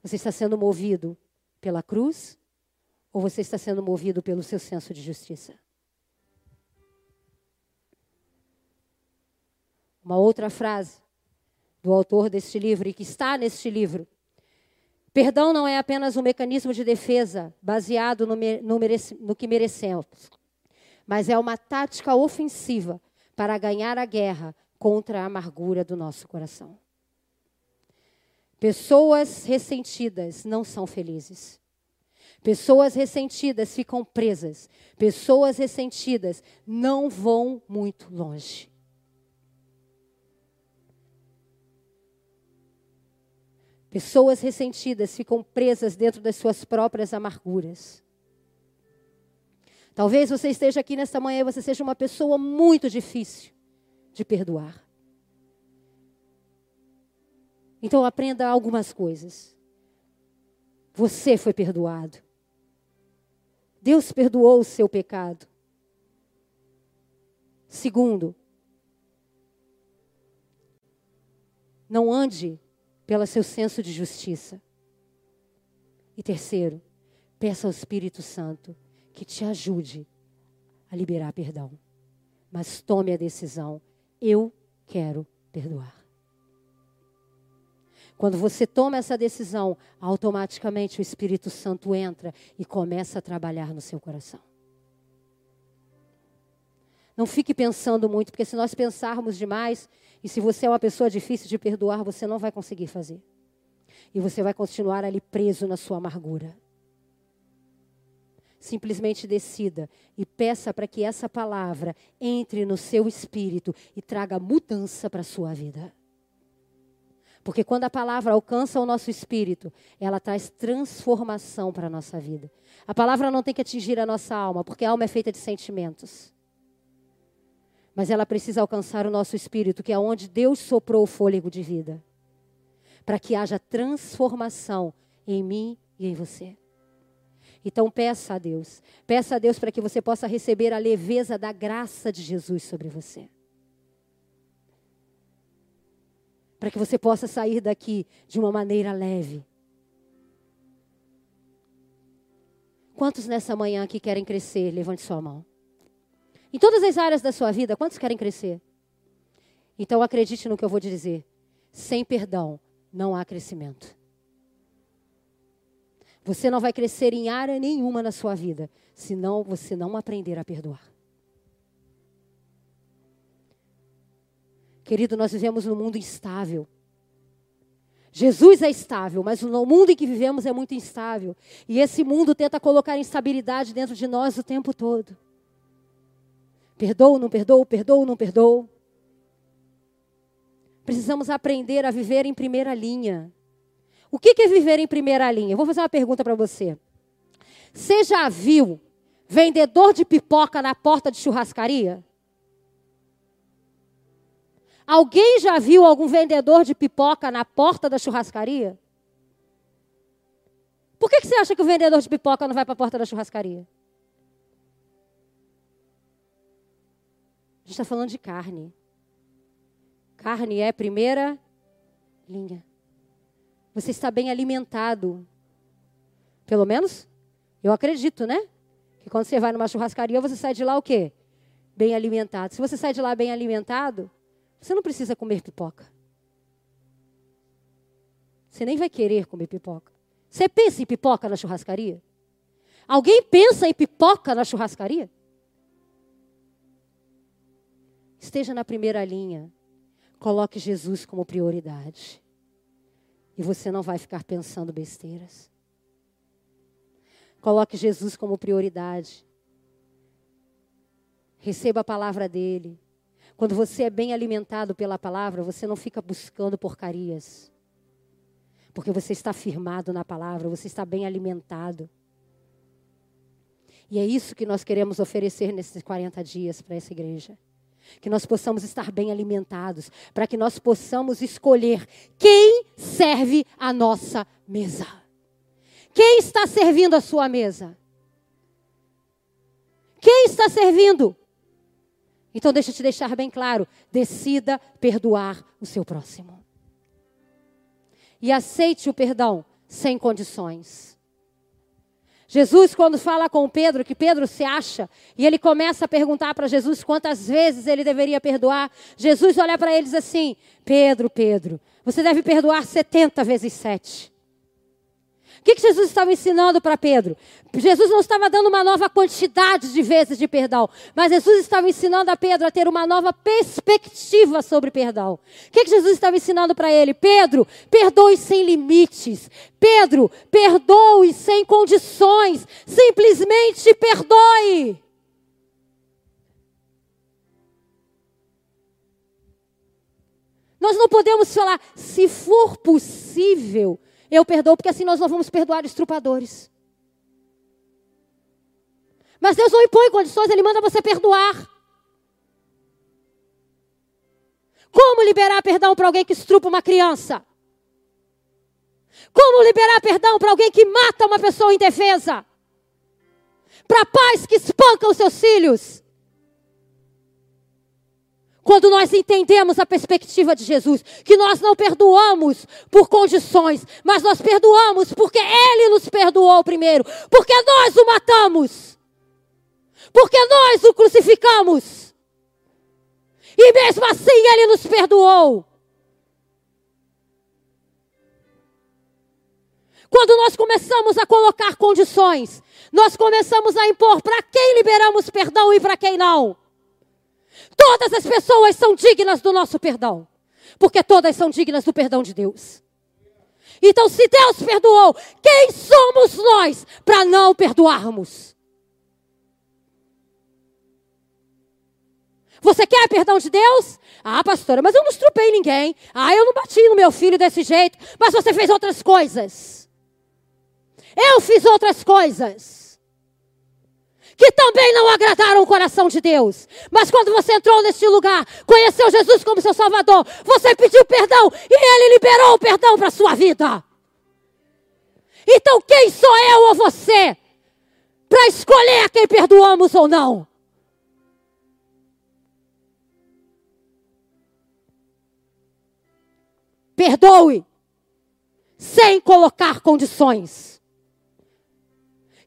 Você está sendo movido pela cruz ou você está sendo movido pelo seu senso de justiça? Uma outra frase do autor deste livro e que está neste livro. Perdão não é apenas um mecanismo de defesa baseado no, no, no que merecemos, mas é uma tática ofensiva para ganhar a guerra contra a amargura do nosso coração. Pessoas ressentidas não são felizes. Pessoas ressentidas ficam presas. Pessoas ressentidas não vão muito longe. Pessoas ressentidas ficam presas dentro das suas próprias amarguras. Talvez você esteja aqui nesta manhã e você seja uma pessoa muito difícil de perdoar. Então aprenda algumas coisas. Você foi perdoado. Deus perdoou o seu pecado. Segundo, não ande pelo seu senso de justiça. E terceiro, peça ao Espírito Santo que te ajude a liberar perdão. Mas tome a decisão: eu quero perdoar. Quando você toma essa decisão, automaticamente o Espírito Santo entra e começa a trabalhar no seu coração. Não fique pensando muito, porque se nós pensarmos demais, e se você é uma pessoa difícil de perdoar, você não vai conseguir fazer. E você vai continuar ali preso na sua amargura. Simplesmente decida e peça para que essa palavra entre no seu espírito e traga mudança para a sua vida. Porque quando a palavra alcança o nosso espírito, ela traz transformação para a nossa vida. A palavra não tem que atingir a nossa alma, porque a alma é feita de sentimentos. Mas ela precisa alcançar o nosso espírito, que é onde Deus soprou o fôlego de vida. Para que haja transformação em mim e em você. Então peça a Deus. Peça a Deus para que você possa receber a leveza da graça de Jesus sobre você. Para que você possa sair daqui de uma maneira leve. Quantos nessa manhã aqui querem crescer? Levante sua mão. Em todas as áreas da sua vida, quantos querem crescer? Então acredite no que eu vou dizer. Sem perdão não há crescimento. Você não vai crescer em área nenhuma na sua vida, se não você não aprender a perdoar. Querido, nós vivemos num mundo instável. Jesus é estável, mas o mundo em que vivemos é muito instável. E esse mundo tenta colocar instabilidade dentro de nós o tempo todo. Perdoa, não perdoa, perdoa, não perdoa. Precisamos aprender a viver em primeira linha. O que é viver em primeira linha? Eu vou fazer uma pergunta para você. Você já viu vendedor de pipoca na porta de churrascaria? Alguém já viu algum vendedor de pipoca na porta da churrascaria? Por que, que você acha que o vendedor de pipoca não vai para a porta da churrascaria? A gente está falando de carne. Carne é primeira linha. Você está bem alimentado. Pelo menos, eu acredito, né? Que quando você vai numa churrascaria, você sai de lá o quê? Bem alimentado. Se você sai de lá bem alimentado, você não precisa comer pipoca. Você nem vai querer comer pipoca. Você pensa em pipoca na churrascaria? Alguém pensa em pipoca na churrascaria? Esteja na primeira linha. Coloque Jesus como prioridade. E você não vai ficar pensando besteiras. Coloque Jesus como prioridade. Receba a palavra dele. Quando você é bem alimentado pela palavra, você não fica buscando porcarias. Porque você está firmado na palavra, você está bem alimentado. E é isso que nós queremos oferecer nesses 40 dias para essa igreja. Que nós possamos estar bem alimentados, para que nós possamos escolher quem serve a nossa mesa. Quem está servindo a sua mesa? Quem está servindo? Então, deixa eu te deixar bem claro: decida perdoar o seu próximo. E aceite o perdão sem condições. Jesus, quando fala com Pedro, que Pedro se acha, e ele começa a perguntar para Jesus quantas vezes ele deveria perdoar, Jesus olha para eles assim: Pedro, Pedro, você deve perdoar 70 vezes 7. O que, que Jesus estava ensinando para Pedro? Jesus não estava dando uma nova quantidade de vezes de perdão, mas Jesus estava ensinando a Pedro a ter uma nova perspectiva sobre perdão. O que, que Jesus estava ensinando para ele? Pedro, perdoe sem limites. Pedro, perdoe sem condições. Simplesmente perdoe. Nós não podemos falar, se for possível, eu perdoo porque assim nós não vamos perdoar estrupadores. Mas Deus não impõe condições, Ele manda você perdoar. Como liberar perdão para alguém que estrupa uma criança? Como liberar perdão para alguém que mata uma pessoa indefesa? Para pais que espancam os seus filhos? Quando nós entendemos a perspectiva de Jesus, que nós não perdoamos por condições, mas nós perdoamos porque Ele nos perdoou primeiro, porque nós o matamos, porque nós o crucificamos, e mesmo assim Ele nos perdoou. Quando nós começamos a colocar condições, nós começamos a impor para quem liberamos perdão e para quem não. Todas as pessoas são dignas do nosso perdão, porque todas são dignas do perdão de Deus. Então, se Deus perdoou, quem somos nós para não perdoarmos? Você quer perdão de Deus? Ah, pastora, mas eu não estrupei ninguém. Ah, eu não bati no meu filho desse jeito. Mas você fez outras coisas. Eu fiz outras coisas que também não agradaram o coração de Deus. Mas quando você entrou neste lugar, conheceu Jesus como seu Salvador, você pediu perdão e Ele liberou o perdão para a sua vida. Então quem sou eu ou você para escolher a quem perdoamos ou não? Perdoe sem colocar condições.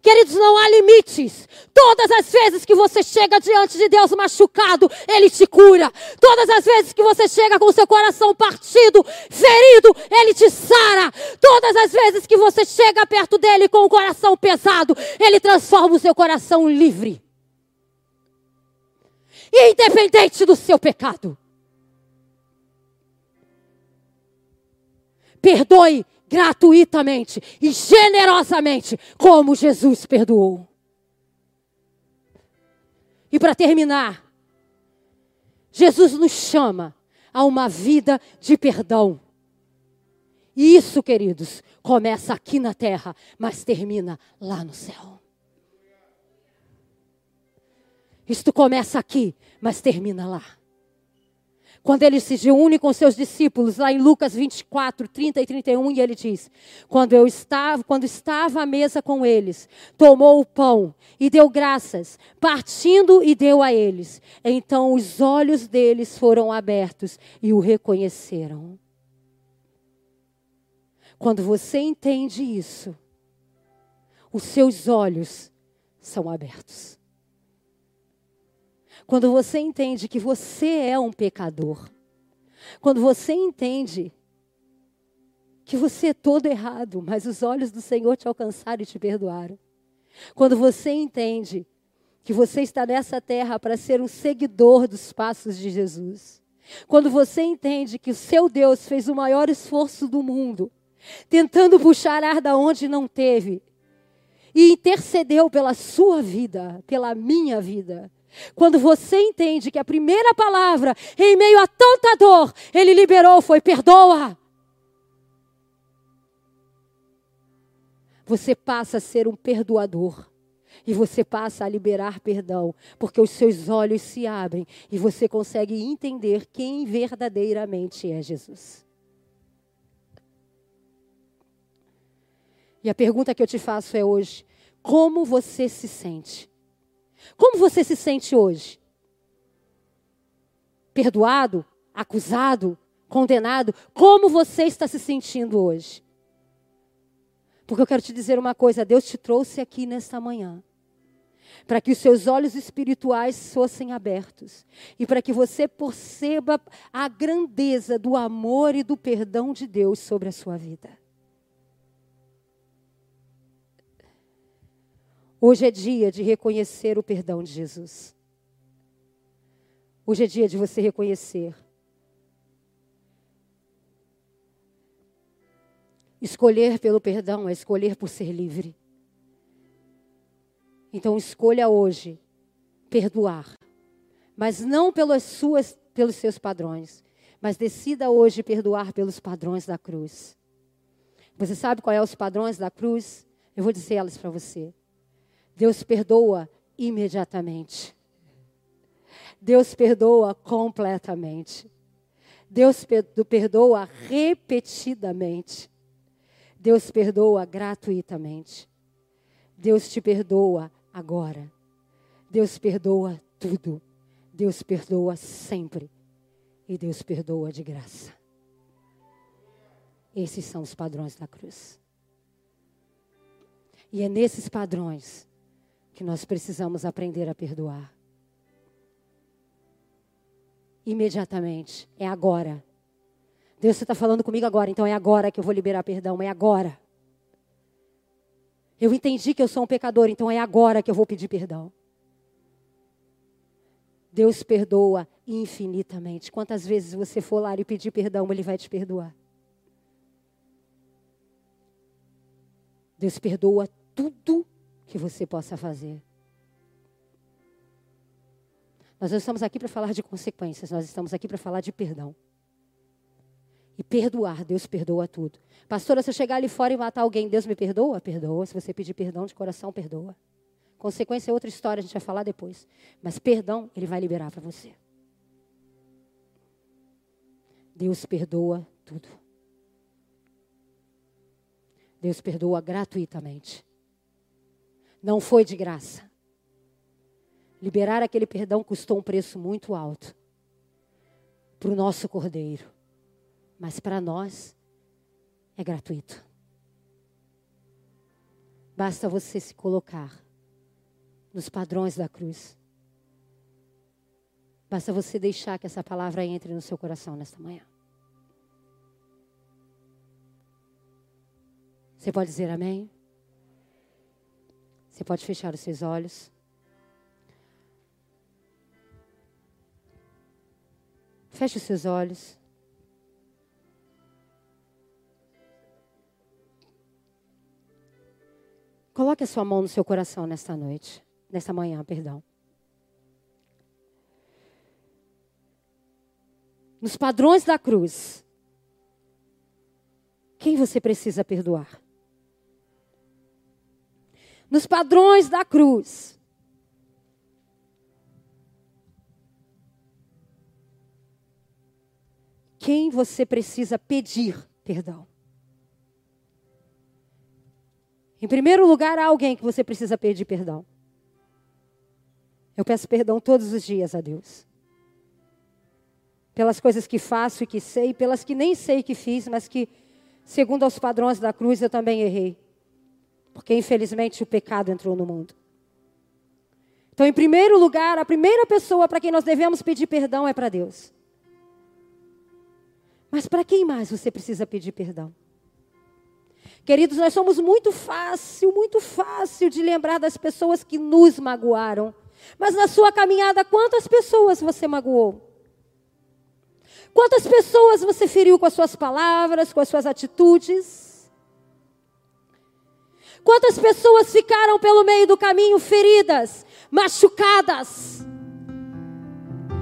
Queridos, não há limites. Todas as vezes que você chega diante de Deus machucado, Ele te cura. Todas as vezes que você chega com seu coração partido, ferido, Ele te sara. Todas as vezes que você chega perto dele com o coração pesado, Ele transforma o seu coração livre. Independente do seu pecado. Perdoe gratuitamente e generosamente, como Jesus perdoou. E para terminar, Jesus nos chama a uma vida de perdão. E isso, queridos, começa aqui na terra, mas termina lá no céu. Isto começa aqui, mas termina lá. Quando ele se reúne com seus discípulos, lá em Lucas 24, 30 e 31, e ele diz: Quando eu estava, quando estava à mesa com eles, tomou o pão e deu graças, partindo e deu a eles. Então os olhos deles foram abertos e o reconheceram. Quando você entende isso, os seus olhos são abertos. Quando você entende que você é um pecador, quando você entende que você é todo errado, mas os olhos do Senhor te alcançaram e te perdoaram. Quando você entende que você está nessa terra para ser um seguidor dos passos de Jesus. Quando você entende que o seu Deus fez o maior esforço do mundo, tentando puxar ar da onde não teve, e intercedeu pela sua vida, pela minha vida, quando você entende que a primeira palavra, em meio a tanta dor, ele liberou foi perdoa. Você passa a ser um perdoador. E você passa a liberar perdão, porque os seus olhos se abrem e você consegue entender quem verdadeiramente é Jesus. E a pergunta que eu te faço é hoje: como você se sente? Como você se sente hoje? Perdoado? Acusado? Condenado? Como você está se sentindo hoje? Porque eu quero te dizer uma coisa: Deus te trouxe aqui nesta manhã para que os seus olhos espirituais fossem abertos e para que você perceba a grandeza do amor e do perdão de Deus sobre a sua vida. Hoje é dia de reconhecer o perdão de Jesus. Hoje é dia de você reconhecer. Escolher pelo perdão é escolher por ser livre. Então escolha hoje perdoar, mas não pelas suas, pelos seus padrões, mas decida hoje perdoar pelos padrões da cruz. Você sabe qual é os padrões da cruz? Eu vou dizer elas para você. Deus perdoa imediatamente. Deus perdoa completamente. Deus perdoa repetidamente. Deus perdoa gratuitamente. Deus te perdoa agora. Deus perdoa tudo. Deus perdoa sempre. E Deus perdoa de graça. Esses são os padrões da cruz. E é nesses padrões que nós precisamos aprender a perdoar. Imediatamente, é agora. Deus, você está falando comigo agora, então é agora que eu vou liberar perdão, é agora. Eu entendi que eu sou um pecador, então é agora que eu vou pedir perdão. Deus perdoa infinitamente. Quantas vezes você for lá e pedir perdão, Ele vai te perdoar. Deus perdoa tudo que você possa fazer. Nós não estamos aqui para falar de consequências, nós estamos aqui para falar de perdão. E perdoar, Deus perdoa tudo. Pastora, se eu chegar ali fora e matar alguém, Deus me perdoa? Perdoa. Se você pedir perdão de coração, perdoa. Consequência é outra história, a gente vai falar depois. Mas perdão, Ele vai liberar para você. Deus perdoa tudo. Deus perdoa gratuitamente. Não foi de graça. Liberar aquele perdão custou um preço muito alto para o nosso cordeiro. Mas para nós é gratuito. Basta você se colocar nos padrões da cruz. Basta você deixar que essa palavra entre no seu coração nesta manhã. Você pode dizer amém? Você pode fechar os seus olhos. Feche os seus olhos. Coloque a sua mão no seu coração nesta noite, nesta manhã, perdão. Nos padrões da cruz, quem você precisa perdoar? Nos padrões da cruz, quem você precisa pedir perdão? Em primeiro lugar, há alguém que você precisa pedir perdão. Eu peço perdão todos os dias a Deus. Pelas coisas que faço e que sei, pelas que nem sei que fiz, mas que, segundo aos padrões da cruz, eu também errei. Porque, infelizmente, o pecado entrou no mundo. Então, em primeiro lugar, a primeira pessoa para quem nós devemos pedir perdão é para Deus. Mas para quem mais você precisa pedir perdão? Queridos, nós somos muito fácil, muito fácil de lembrar das pessoas que nos magoaram. Mas na sua caminhada, quantas pessoas você magoou? Quantas pessoas você feriu com as suas palavras, com as suas atitudes? Quantas pessoas ficaram pelo meio do caminho feridas, machucadas,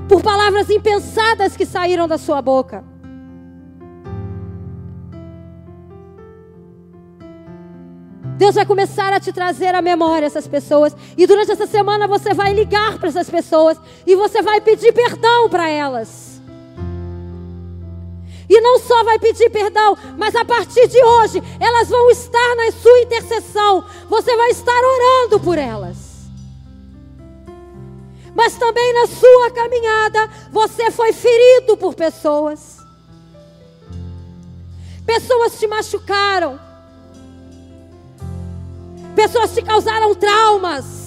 por palavras impensadas que saíram da sua boca? Deus vai começar a te trazer à memória essas pessoas. E durante essa semana você vai ligar para essas pessoas. E você vai pedir perdão para elas. E não só vai pedir perdão, mas a partir de hoje elas vão estar na sua intercessão. Você vai estar orando por elas. Mas também na sua caminhada você foi ferido por pessoas. Pessoas te machucaram Pessoas te causaram traumas.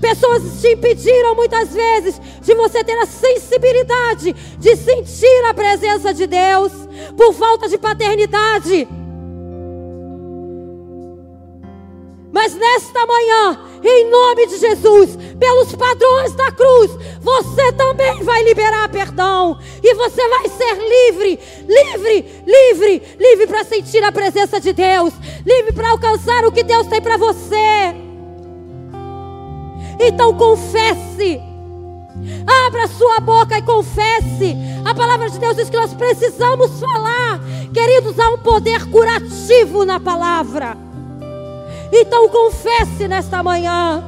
Pessoas te impediram muitas vezes de você ter a sensibilidade de sentir a presença de Deus por falta de paternidade. Mas nesta manhã, em nome de Jesus, pelos padrões da cruz, você também vai liberar perdão. E você vai ser livre, livre, livre, livre para sentir a presença de Deus, livre para alcançar o que Deus tem para você. Então confesse. Abra sua boca e confesse. A palavra de Deus diz que nós precisamos falar. Queridos, há um poder curativo na palavra. Então confesse nesta manhã.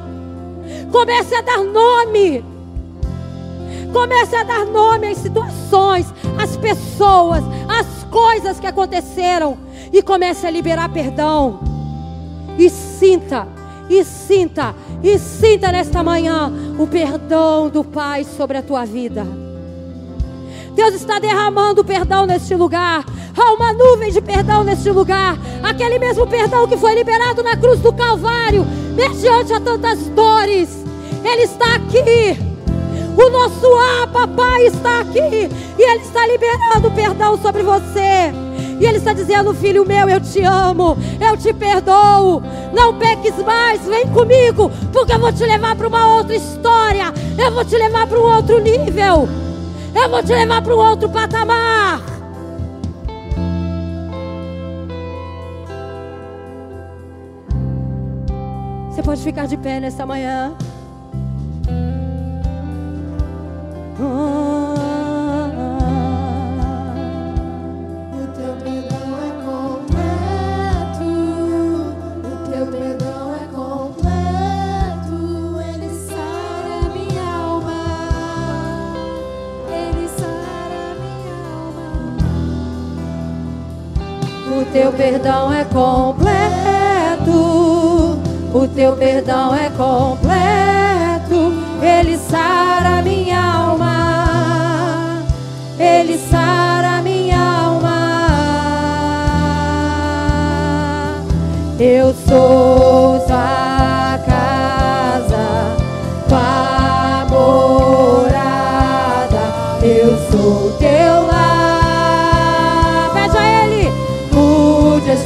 Comece a dar nome. Comece a dar nome às situações, às pessoas, às coisas que aconteceram. E comece a liberar perdão. E sinta, e sinta, e sinta nesta manhã o perdão do Pai sobre a tua vida. Deus está derramando perdão neste lugar. Há uma nuvem de perdão neste lugar. Aquele mesmo perdão que foi liberado na cruz do Calvário, mediante a tantas dores. Ele está aqui. O nosso ah, papai está aqui. E Ele está liberando perdão sobre você. E Ele está dizendo, filho meu, eu te amo, eu te perdoo. Não peques mais, vem comigo, porque eu vou te levar para uma outra história. Eu vou te levar para um outro nível. Eu vou te levar para um outro patamar. Você pode ficar de pé nesta manhã. Oh. Teu perdão é completo, o teu perdão é completo, ele sara minha alma, ele sara minha alma. Eu sou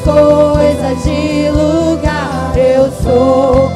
Coisas de lugar, eu sou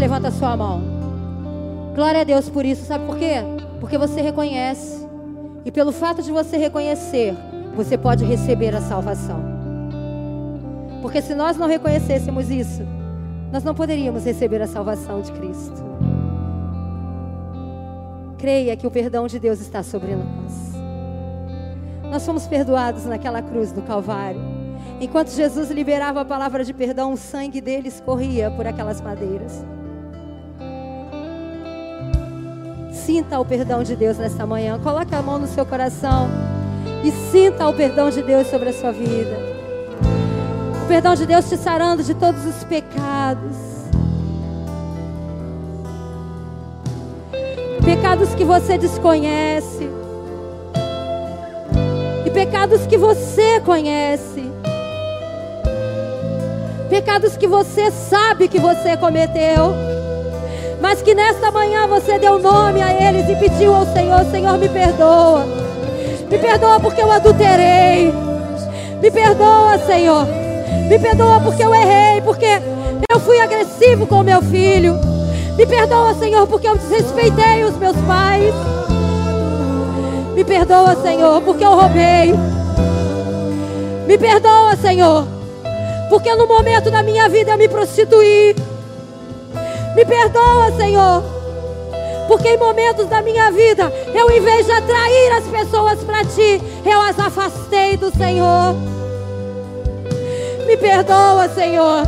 Levanta a sua mão. Glória a Deus por isso. Sabe por quê? Porque você reconhece. E pelo fato de você reconhecer, você pode receber a salvação. Porque se nós não reconhecêssemos isso, nós não poderíamos receber a salvação de Cristo. Creia que o perdão de Deus está sobre nós. Nós fomos perdoados naquela cruz do Calvário. Enquanto Jesus liberava a palavra de perdão, o sangue dele escorria por aquelas madeiras. Sinta o perdão de Deus nesta manhã. Coloque a mão no seu coração e sinta o perdão de Deus sobre a sua vida. O perdão de Deus te sarando de todos os pecados. Pecados que você desconhece. E pecados que você conhece. Pecados que você sabe que você cometeu. Mas que nesta manhã você deu nome a eles e pediu ao Senhor: Senhor, me perdoa. Me perdoa porque eu adulterei. Me perdoa, Senhor. Me perdoa porque eu errei, porque eu fui agressivo com meu filho. Me perdoa, Senhor, porque eu desrespeitei os meus pais. Me perdoa, Senhor, porque eu roubei. Me perdoa, Senhor, porque no momento da minha vida eu me prostituí. Me perdoa, Senhor, porque em momentos da minha vida eu, em vez de atrair as pessoas para ti, eu as afastei do Senhor. Me perdoa, Senhor,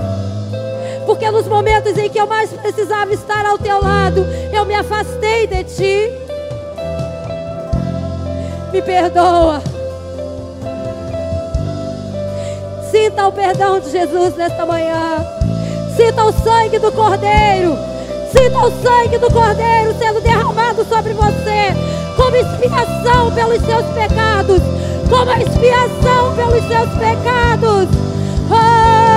porque nos momentos em que eu mais precisava estar ao teu lado, eu me afastei de ti. Me perdoa. Sinta o perdão de Jesus nesta manhã. Sinta o sangue do Cordeiro. Sinta o sangue do Cordeiro sendo derramado sobre você, como expiação pelos seus pecados. Como expiação pelos seus pecados. Oh!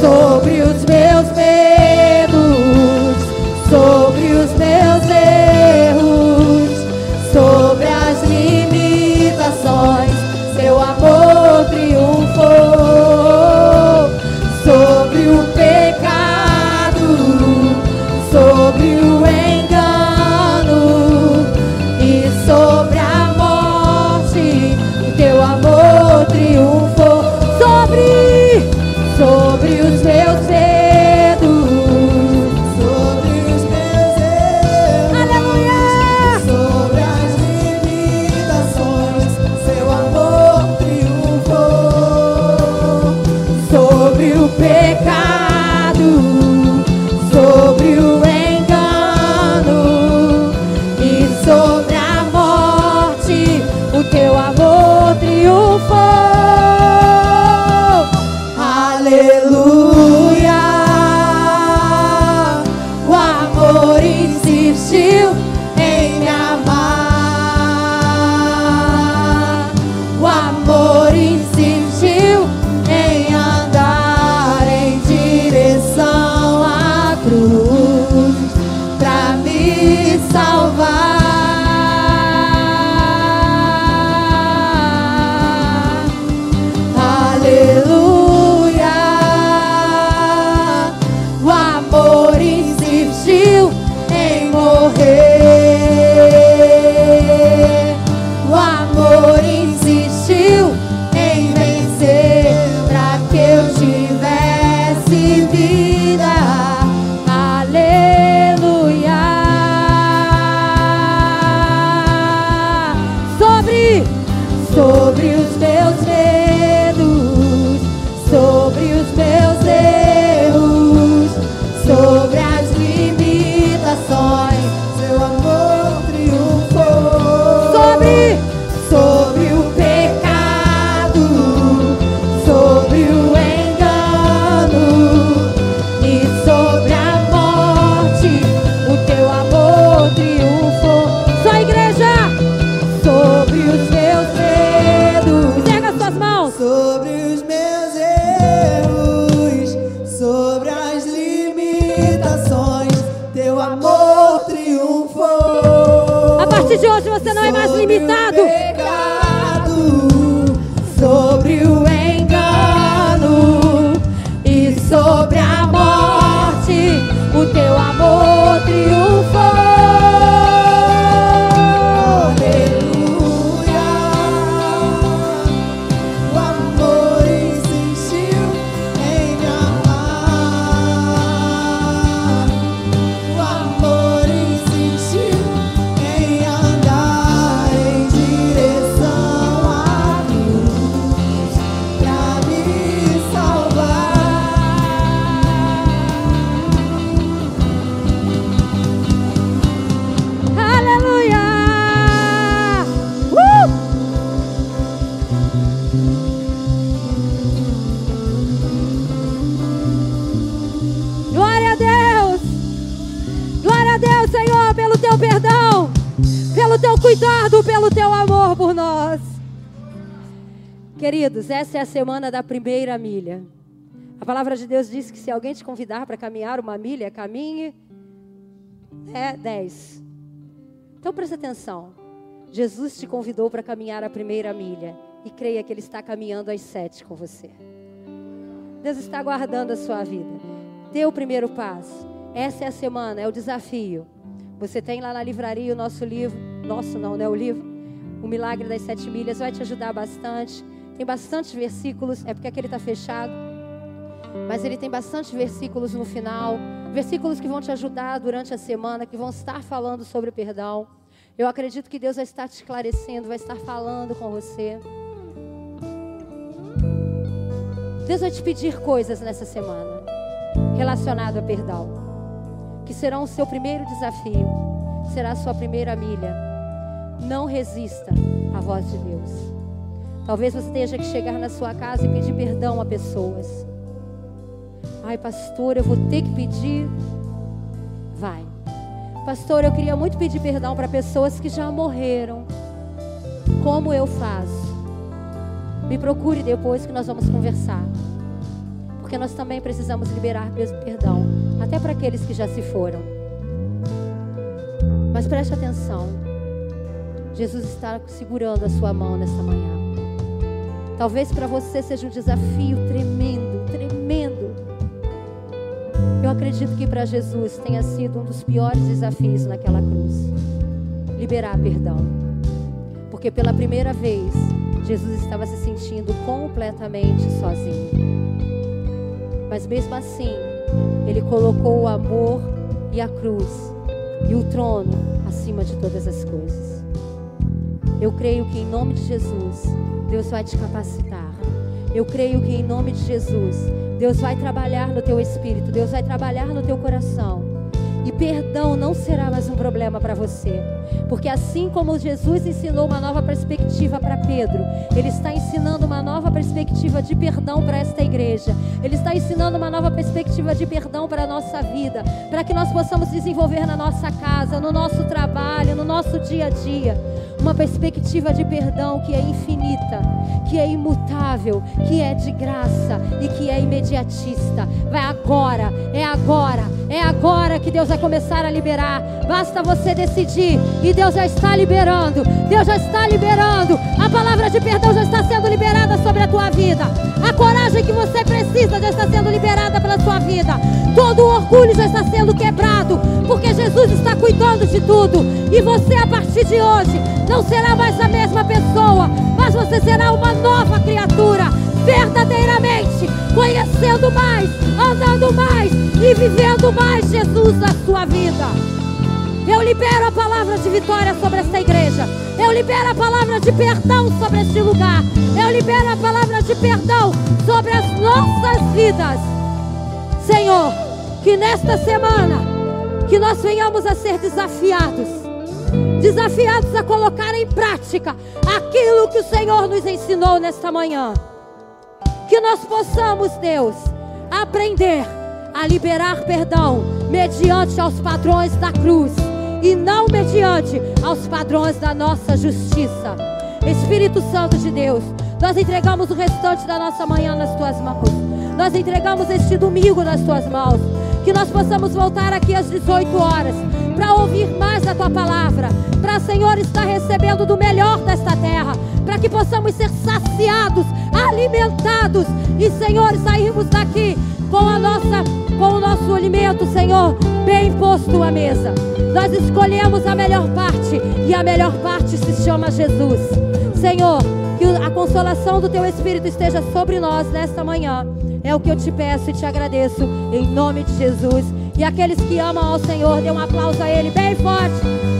sobre os meus medos, semana da primeira milha. A palavra de Deus diz que se alguém te convidar para caminhar uma milha, caminhe é 10. Então preste atenção. Jesus te convidou para caminhar a primeira milha e creia que Ele está caminhando às sete com você. Deus está guardando a sua vida. Dê o primeiro passo. Essa é a semana, é o desafio. Você tem lá na livraria o nosso livro, nosso não, né? O livro, O Milagre das Sete Milhas, vai te ajudar bastante. Tem bastantes versículos, é porque aquele está fechado. Mas ele tem bastante versículos no final, versículos que vão te ajudar durante a semana, que vão estar falando sobre perdão. Eu acredito que Deus vai estar te esclarecendo, vai estar falando com você. Deus vai te pedir coisas nessa semana relacionado a perdão, que serão o seu primeiro desafio, será a sua primeira milha. Não resista à voz de Deus. Talvez você tenha que chegar na sua casa e pedir perdão a pessoas. Ai, pastor, eu vou ter que pedir. Vai. Pastor, eu queria muito pedir perdão para pessoas que já morreram. Como eu faço? Me procure depois que nós vamos conversar. Porque nós também precisamos liberar perdão, até para aqueles que já se foram. Mas preste atenção. Jesus está segurando a sua mão nesta manhã. Talvez para você seja um desafio tremendo, tremendo. Eu acredito que para Jesus tenha sido um dos piores desafios naquela cruz liberar perdão. Porque pela primeira vez, Jesus estava se sentindo completamente sozinho. Mas mesmo assim, ele colocou o amor e a cruz e o trono acima de todas as coisas. Eu creio que em nome de Jesus, Deus vai te capacitar. Eu creio que em nome de Jesus, Deus vai trabalhar no teu espírito, Deus vai trabalhar no teu coração. E perdão não será mais um problema para você. Porque assim como Jesus ensinou uma nova perspectiva para Pedro, Ele está ensinando uma nova perspectiva de perdão para esta igreja. Ele está ensinando uma nova perspectiva de perdão para a nossa vida. Para que nós possamos desenvolver na nossa casa, no nosso trabalho, no nosso dia a dia. Uma perspectiva de perdão que é infinita, que é imutável, que é de graça e que é imediatista. Vai agora, é agora, é agora que Deus vai começar a liberar. Basta você decidir e Deus já está liberando. Deus já está liberando. A palavra de perdão já está sendo liberada sobre a tua vida. A coragem que você precisa já está sendo liberada pela sua vida. Todo o orgulho já está sendo quebrado, porque Jesus está cuidando de tudo. E você a partir de hoje não será mais a mesma pessoa, mas você será uma nova criatura, verdadeiramente conhecendo mais, andando mais vivendo mais Jesus na sua vida. Eu libero a palavra de vitória sobre esta igreja. Eu libero a palavra de perdão sobre este lugar. Eu libero a palavra de perdão sobre as nossas vidas. Senhor, que nesta semana que nós venhamos a ser desafiados. Desafiados a colocar em prática aquilo que o Senhor nos ensinou nesta manhã. Que nós possamos, Deus, aprender a liberar perdão mediante aos padrões da cruz e não mediante aos padrões da nossa justiça. Espírito Santo de Deus, nós entregamos o restante da nossa manhã nas tuas mãos. Nós entregamos este domingo nas tuas mãos. Que nós possamos voltar aqui às 18 horas para ouvir mais a tua palavra, para Senhor estar recebendo do melhor desta terra, para que possamos ser saciados, alimentados e Senhor sairmos daqui com a nossa com o nosso alimento, Senhor, bem posto à mesa. Nós escolhemos a melhor parte e a melhor parte se chama Jesus. Senhor, que a consolação do teu Espírito esteja sobre nós nesta manhã. É o que eu te peço e te agradeço em nome de Jesus. E aqueles que amam ao Senhor, dê um aplauso a Ele bem forte.